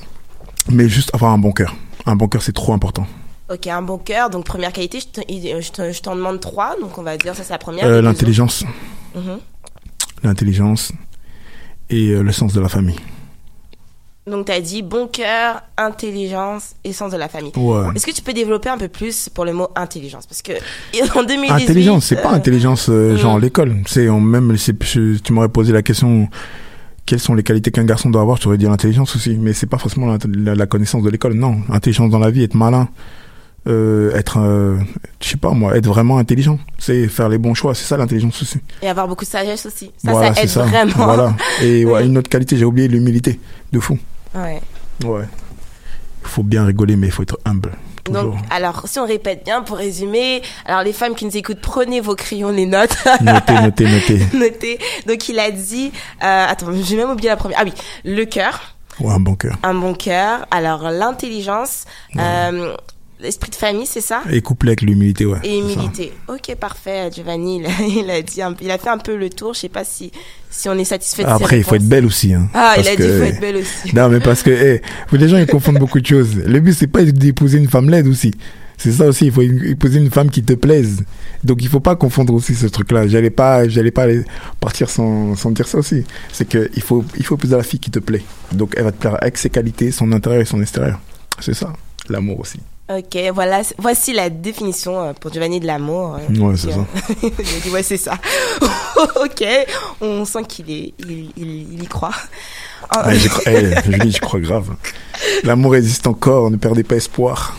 Mais juste avoir un bon cœur. Un bon cœur, c'est trop important. Ok, un bon cœur. Donc, première qualité, je te- je te- je t'en demande trois. Donc, on va dire ça, c'est la première. Euh, L'intelligence, Mhm. l'intelligence et euh, le sens de la famille. Donc, tu as dit bon cœur, intelligence et sens de la famille. Ouais. Est-ce que tu peux développer un peu plus pour le mot intelligence? Parce que en 2018. Intelligence, c'est pas euh, intelligence euh, genre mm. l'école. C'est même je- tu m'aurais posé la question quelles sont les qualités qu'un garçon doit avoir, tu aurais dit l'intelligence aussi, mais c'est pas forcément la, la- la connaissance de l'école. Non, intelligence dans la vie, être malin, euh, être, euh, je sais pas moi, être vraiment intelligent, c'est faire les bons choix. C'est ça l'intelligence aussi. Et avoir beaucoup de sagesse aussi. Ça, voilà, ça aide ça. vraiment. Voilà. Et ouais, une autre qualité, j'ai oublié l'humilité, de fou. Ouais. Ouais. Il faut bien rigoler, mais il faut être humble. Toujours. Donc, alors, si on répète bien pour résumer, alors les femmes qui nous écoutent, prenez vos crayons, les notes. Notez, notez, notez. Notez. Donc, il a dit, euh, attends, j'ai même oublié la première. Ah oui, le cœur, Ouais, un bon cœur. un bon cœur. Alors, l'intelligence, euh, L'esprit de famille, c'est ça? Et couplé avec l'humilité, ouais. Et ça. humilité. Ok, parfait. Giovanni, il a, il a dit, un- il a fait un peu le tour. Je sais pas si, si on est satisfait de Après, il faut être belle aussi. Hein, Ah, il a dit, que- il faut être belle aussi. Non, mais parce que eh, les gens ils confondent beaucoup de choses. Le but c'est pas d'épouser une femme laide aussi. C'est ça aussi. Il faut épouser une femme qui te plaise. Donc il faut pas confondre aussi ce truc-là. J'allais pas, j'allais pas partir sans, sans dire ça aussi. C'est que il faut, il faut épouser la fille qui te plaît. Donc elle va te plaire avec ses qualités, son intérieur et son extérieur. C'est ça, l'amour aussi. Ok, voilà, voici la définition euh, pour Giovanni de l'amour. euh, Ouais, c'est euh, ça. dit, ouais, c'est ça. ok, on sent qu'il est, il, il, il y croit. Ah, j'y crois- eh, je lui dis, je crois grave. L'amour existe encore. Ne perdez pas espoir.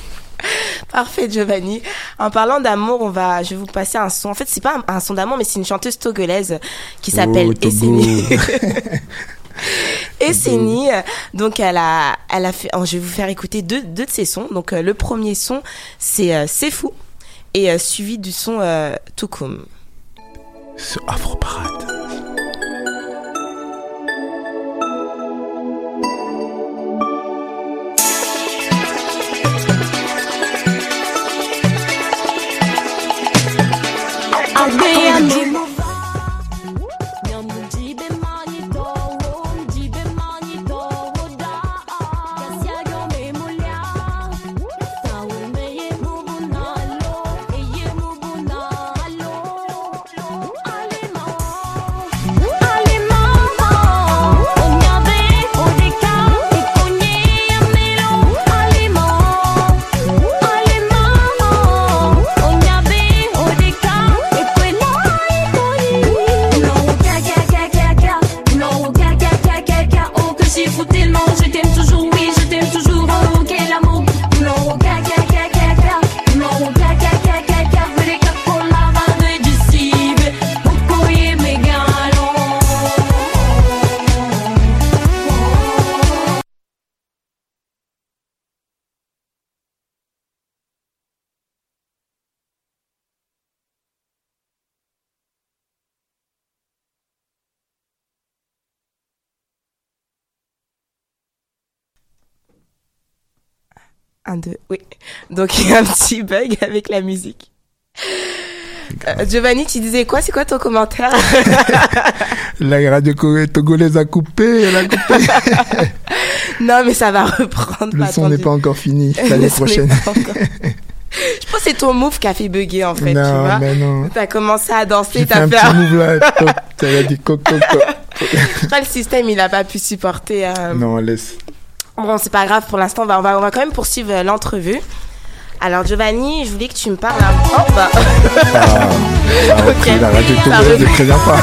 Parfait, Giovanni. En parlant d'amour, on va, je vais vous passer un son. En fait, c'est pas un, un son d'amour, mais c'est une chanteuse togolaise qui s'appelle Oh, Togo. Esseni. Esseni. Donc, elle a, elle a fait. oh, je vais vous faire écouter deux, deux de ses sons. Donc, euh, le premier son, c'est euh, C'est fou, et euh, suivi du son euh, Tukum. Sur Afro Parade. Un, deux, oui. Donc, il y a un petit bug avec la musique. Euh, Giovanni, tu disais quoi? C'est quoi ton commentaire? La radio co- togolaise a coupé. Elle a coupé. Non, mais ça va reprendre. Le son n'est pas encore fini. L'année prochaine. Je pense que c'est ton move qui a fait bugger en fait, Non, tu vois. mais non. T'as commencé à danser, fait t'as un fait petit un... move là. a dit coco. Je crois que le système, il a pas pu supporter. euh, Non, laisse. Bon, c'est pas grave pour l'instant, on va, on, va, on va quand même poursuivre euh, l'entrevue. Alors Giovanni, je voulais que tu me parles un Oh bah. Ah, Ok, la radio prévient pas.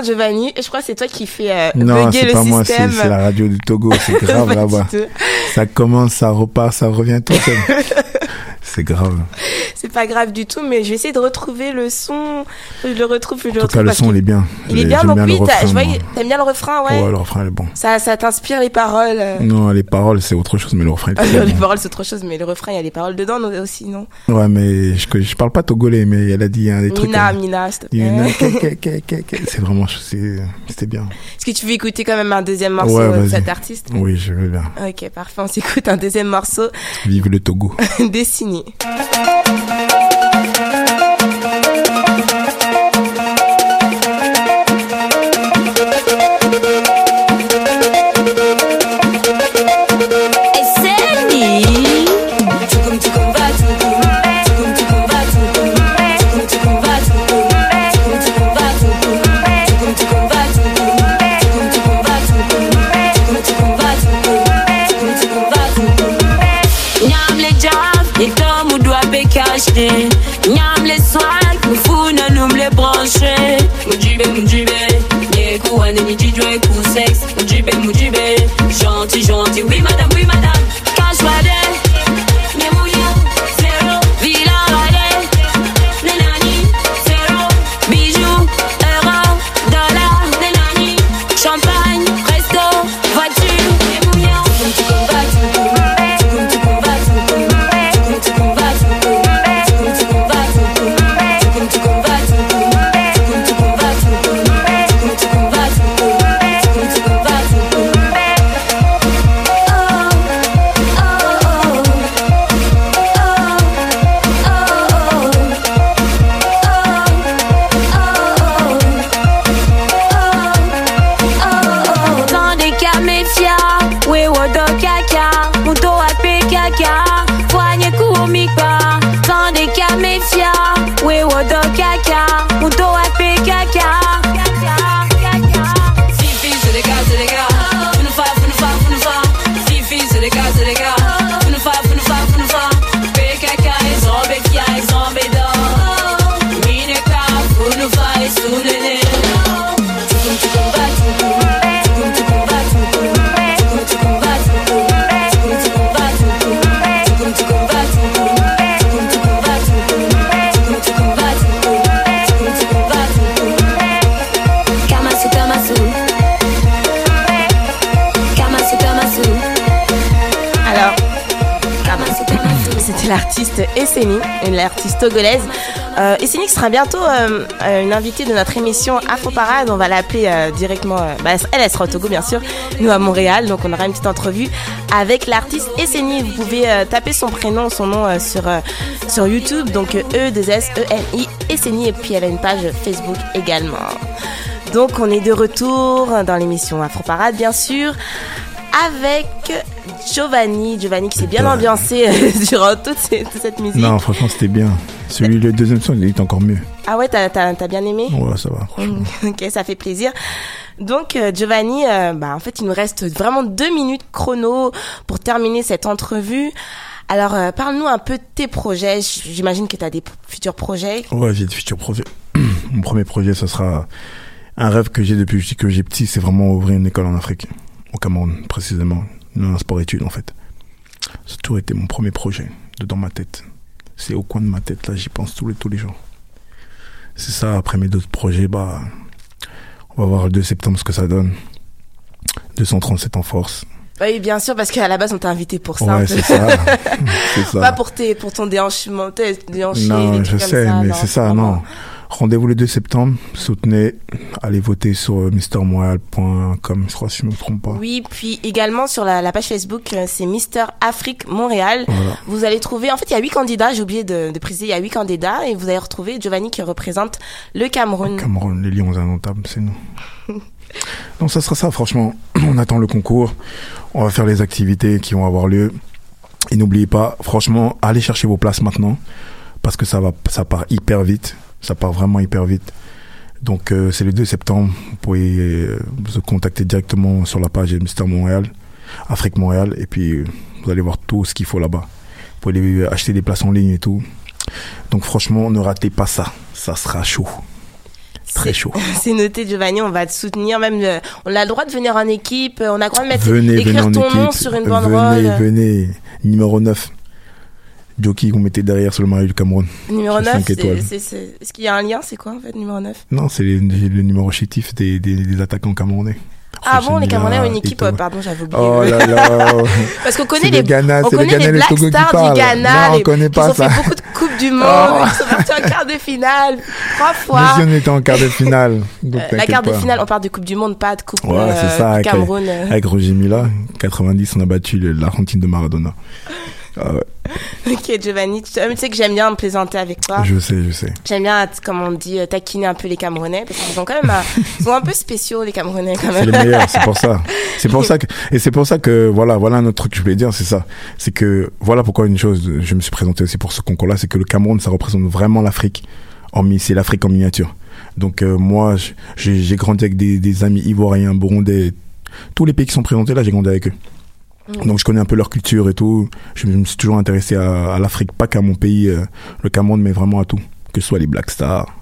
Décidément, Giovanni, je crois que c'est toi qui fais euh, Non, bugger c'est le pas moi, système. c'est c'est la radio du Togo, c'est grave là-bas. Ça commence, ça repart, ça revient tout seul. c'est grave. Pas grave du tout, mais je vais essayer de retrouver le son. Je le retrouve, je le En tout retrouve. cas, le son, il est bien. Il est bien, donc le oui, t'aimes bien le refrain, ouais. Ouais, le refrain, il est bon. Ça, ça t'inspire les paroles. euh. Non, les paroles, c'est autre chose, mais le refrain est très les bon. paroles, c'est autre chose, mais le refrain, il y a les paroles dedans aussi, non? Ouais, mais je, je parle pas togolais, mais elle a dit hein, des trucs. Mina. Mina, s'il te plaît. C'est vraiment, c'était bien. Est-ce que tu veux écouter quand même un deuxième morceau Ouais, euh, de vas-y. cet artiste? Oui, je veux bien. Ok, parfait. On s'écoute un deuxième morceau Vive le Togo. dessiné. L'artiste Esseni, l'artiste togolaise. Euh, sera bientôt euh, euh, une invitée de notre émission Afro Parade. On va l'appeler euh, directement. bah, elle, sera au Togo, bien sûr. Nous à Montréal, donc on aura une petite entrevue avec l'artiste Esseni. Vous pouvez taper son prénom, son nom sur sur YouTube. Donc E 2 S E N I Esseni et puis elle a une page Facebook également. Donc on est de retour dans l'émission Afro Parade, bien sûr avec Giovanni. Giovanni qui s'est bien ambiancé euh, durant toute, ces- toute cette musique. Non, franchement, c'était bien. Celui, le deuxième son, il est encore mieux. Ah ouais, t'as, t'as bien aimé? Ouais, ça va. franchement. Ok, ça fait plaisir. Donc euh, Giovanni, euh, bah, en fait, il nous reste vraiment deux minutes chrono pour terminer cette entrevue. Alors, euh, parle-nous un peu de tes projets. J'imagine que tu as des futurs projets. Ouais, j'ai de futurs projets. Mon premier projet, ce sera un rêve que j'ai depuis que j'ai petit, c'est vraiment ouvrir une école en Afrique, au Cameroun précisément, un sport-études en fait. Ça a toujours été mon premier projet, de dans ma tête. C'est au coin de ma tête, là, j'y pense tous les, tous les jours. C'est ça, après mes d'autres projets, bah, on va voir le 2 septembre ce que ça donne. 237 en force. Oui, bien sûr, parce qu'à la base, on t'a invité pour ça. Ouais, c'est ça. Ça. Pas pour, tes, pour ton déhanchement, tes déhanché, Non, je sais, ça, mais c'est ça, non. Rendez-vous le 2 septembre. Soutenez. Allez voter sur euh, mistermontréal.com, je crois, si je ne me trompe pas. Oui, puis également sur la, la page Facebook, euh, c'est Mister Afrique Montréal. Voilà. Vous allez trouver, en fait, il y a huit candidats, j'ai oublié de, de préciser, il y a huit candidats, et vous allez retrouver Giovanni qui représente le Cameroun. Cameroun, les Lions indomptables, c'est nous. Donc ça sera ça, franchement. On attend le concours. On va faire les activités qui vont avoir lieu. Et n'oubliez pas, franchement, allez chercher vos places maintenant. Parce que ça va, ça part hyper vite. Ça part vraiment hyper vite. Donc euh, c'est le 2 septembre. Vous pouvez euh, vous contacter directement sur la page Mister Montréal, Afrique Montréal. Et puis euh, vous allez voir tout ce qu'il faut là-bas. Vous pouvez aller acheter des places en ligne et tout. Donc franchement, ne ratez pas ça. Ça sera chaud. Très chaud. C'est noté, Giovanni, on va te soutenir. Même, euh, on a le droit de venir en équipe. On a le droit de mettre, Venez, venez écrire en ton nom équipe. sur une banderole. Venez, venez. Numéro 9. Jockey qu'on mettait derrière sur le maillot du Cameroun. Numéro Sur 9, cinq c'est, étoiles. c'est, c'est- est-ce qu'il y a un lien C'est quoi en fait, numéro 9 Non, c'est le, numéro chétif des, des, des attaquants camerounais. Ah bon, les Camerounais ont une équipe, euh, pardon, j'avais oublié. Oh là là. Parce qu'on connaît les, le Ghana, on connaît les le Black Togo qui Stars du Ghana. Non, on les- connaît pas Ils ont ça. fait beaucoup de Coupes du Monde. Oh. Ils sont partis en quart de finale. Trois Mais fois. si on était en quart de finale. donc Euh, la quart de finale, on parle de Coupe du Monde, pas de Coupe Ouais, euh, c'est ça. du Avec, Cameroun. euh. avec Roger Mila, 90, on a battu l'Argentine de Maradona. Ah ouais, Ok, Giovanni, tu, tu sais que j'aime bien me plaisanter avec toi. je sais, je sais. J'aime bien, comme on dit, euh, taquiner un peu les Camerounais, parce qu'ils sont quand même, ils sont un peu spéciaux, les Camerounais, quand même. C'est les meilleurs, c'est pour ça. C'est pour ça que, et c'est pour ça que, voilà, voilà un autre truc que je voulais dire, c'est ça. C'est que, voilà pourquoi une chose, je me suis présenté aussi pour ce concours-là, c'est que le Cameroun, ça représente vraiment l'Afrique. En, c'est l'Afrique en miniature. Donc, euh, moi, j'ai grandi avec des, des amis ivoiriens, burundais, tous les pays qui sont présentés là, j'ai grandi avec eux. Donc je connais un peu leur culture et tout. Je me suis toujours intéressé à, l'Afrique, pas qu'à mon pays, euh, le Cameroun, mais vraiment à tout. Que ce soit les Black Stars,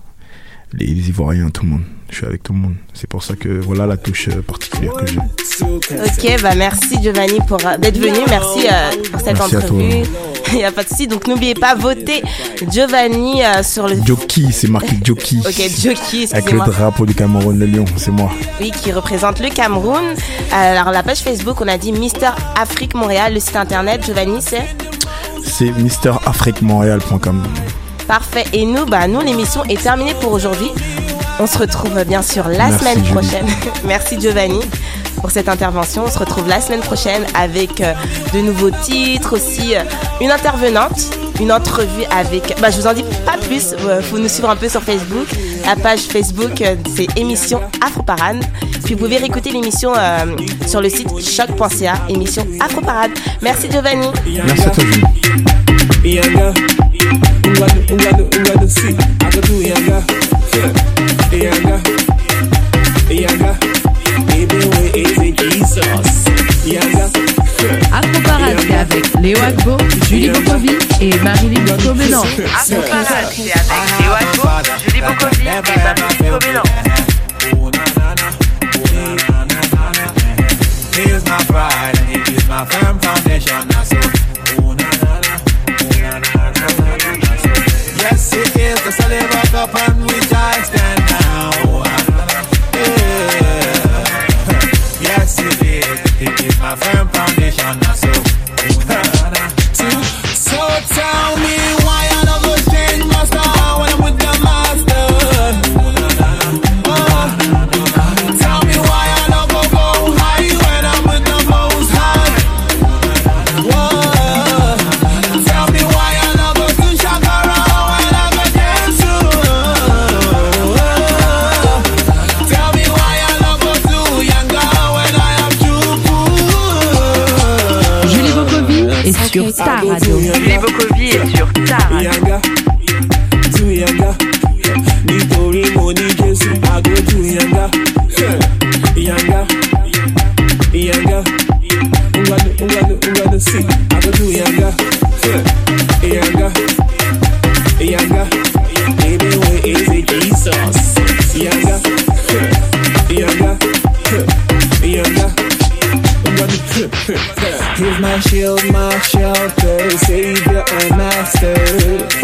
les Ivoiriens, tout le monde. Je suis avec tout le monde. C'est pour ça que voilà la touche euh, particulière que j'ai. Ok, bah merci Giovanni pour euh, d'être venu, merci euh, pour cette Merci entrevue. Il n'y a pas de souci, donc n'oubliez pas, votez Giovanni euh, sur le... Jockey, c'est marqué Jockey. Ok, Jockey, Avec le drapeau du Cameroun, le lion, c'est moi. Oui, qui représente le Cameroun. Alors la page Facebook, on a dit Mister Afrique Montréal, le site internet, Giovanni, c'est? C'est MrAfriqueMontréal.com. Parfait. Et nous, bah, nous, l'émission est terminée pour aujourd'hui. On se retrouve euh, bien sûr la Merci, semaine Julie. prochaine. Merci Giovanni pour cette intervention. On se retrouve la semaine prochaine avec euh, de nouveaux titres, aussi euh, une intervenante, une entrevue avec. Bah, je vous en dis pas plus. Euh, faut nous suivre un peu sur Facebook. La page Facebook, euh, c'est émission Afroparade. Puis vous pouvez réécouter l'émission euh, sur le site choc.ca, émission Afroparade. Merci Giovanni. Merci à toi, Julie. Yanga, baby, where is it, Jesus? Afroparade, c'est avec Léo Agbo, Julie Bokovi et Marilyn Comelan. Afroparade, c'est avec Léo Agbo, Julie Bokovi et Marie Comelan. He is my pride and he is my firm foundation. Now so, ooh, na, na, na, ooh, na, na, na, na, na, na, so. Yes, it is the solid rock upon which I is. It is my firm foundation. Now so, ooh, na, na, na. So sur ta radio. Julie Bokovi est sur ta radio. Yanga, to Yanga. Nítorí mo ní Jésù, I go to Yanga. Yanga, Yanga. Unganu, unganu, unganu, see, I go to Yanga. Yanga, shield, my shelter, savior and master.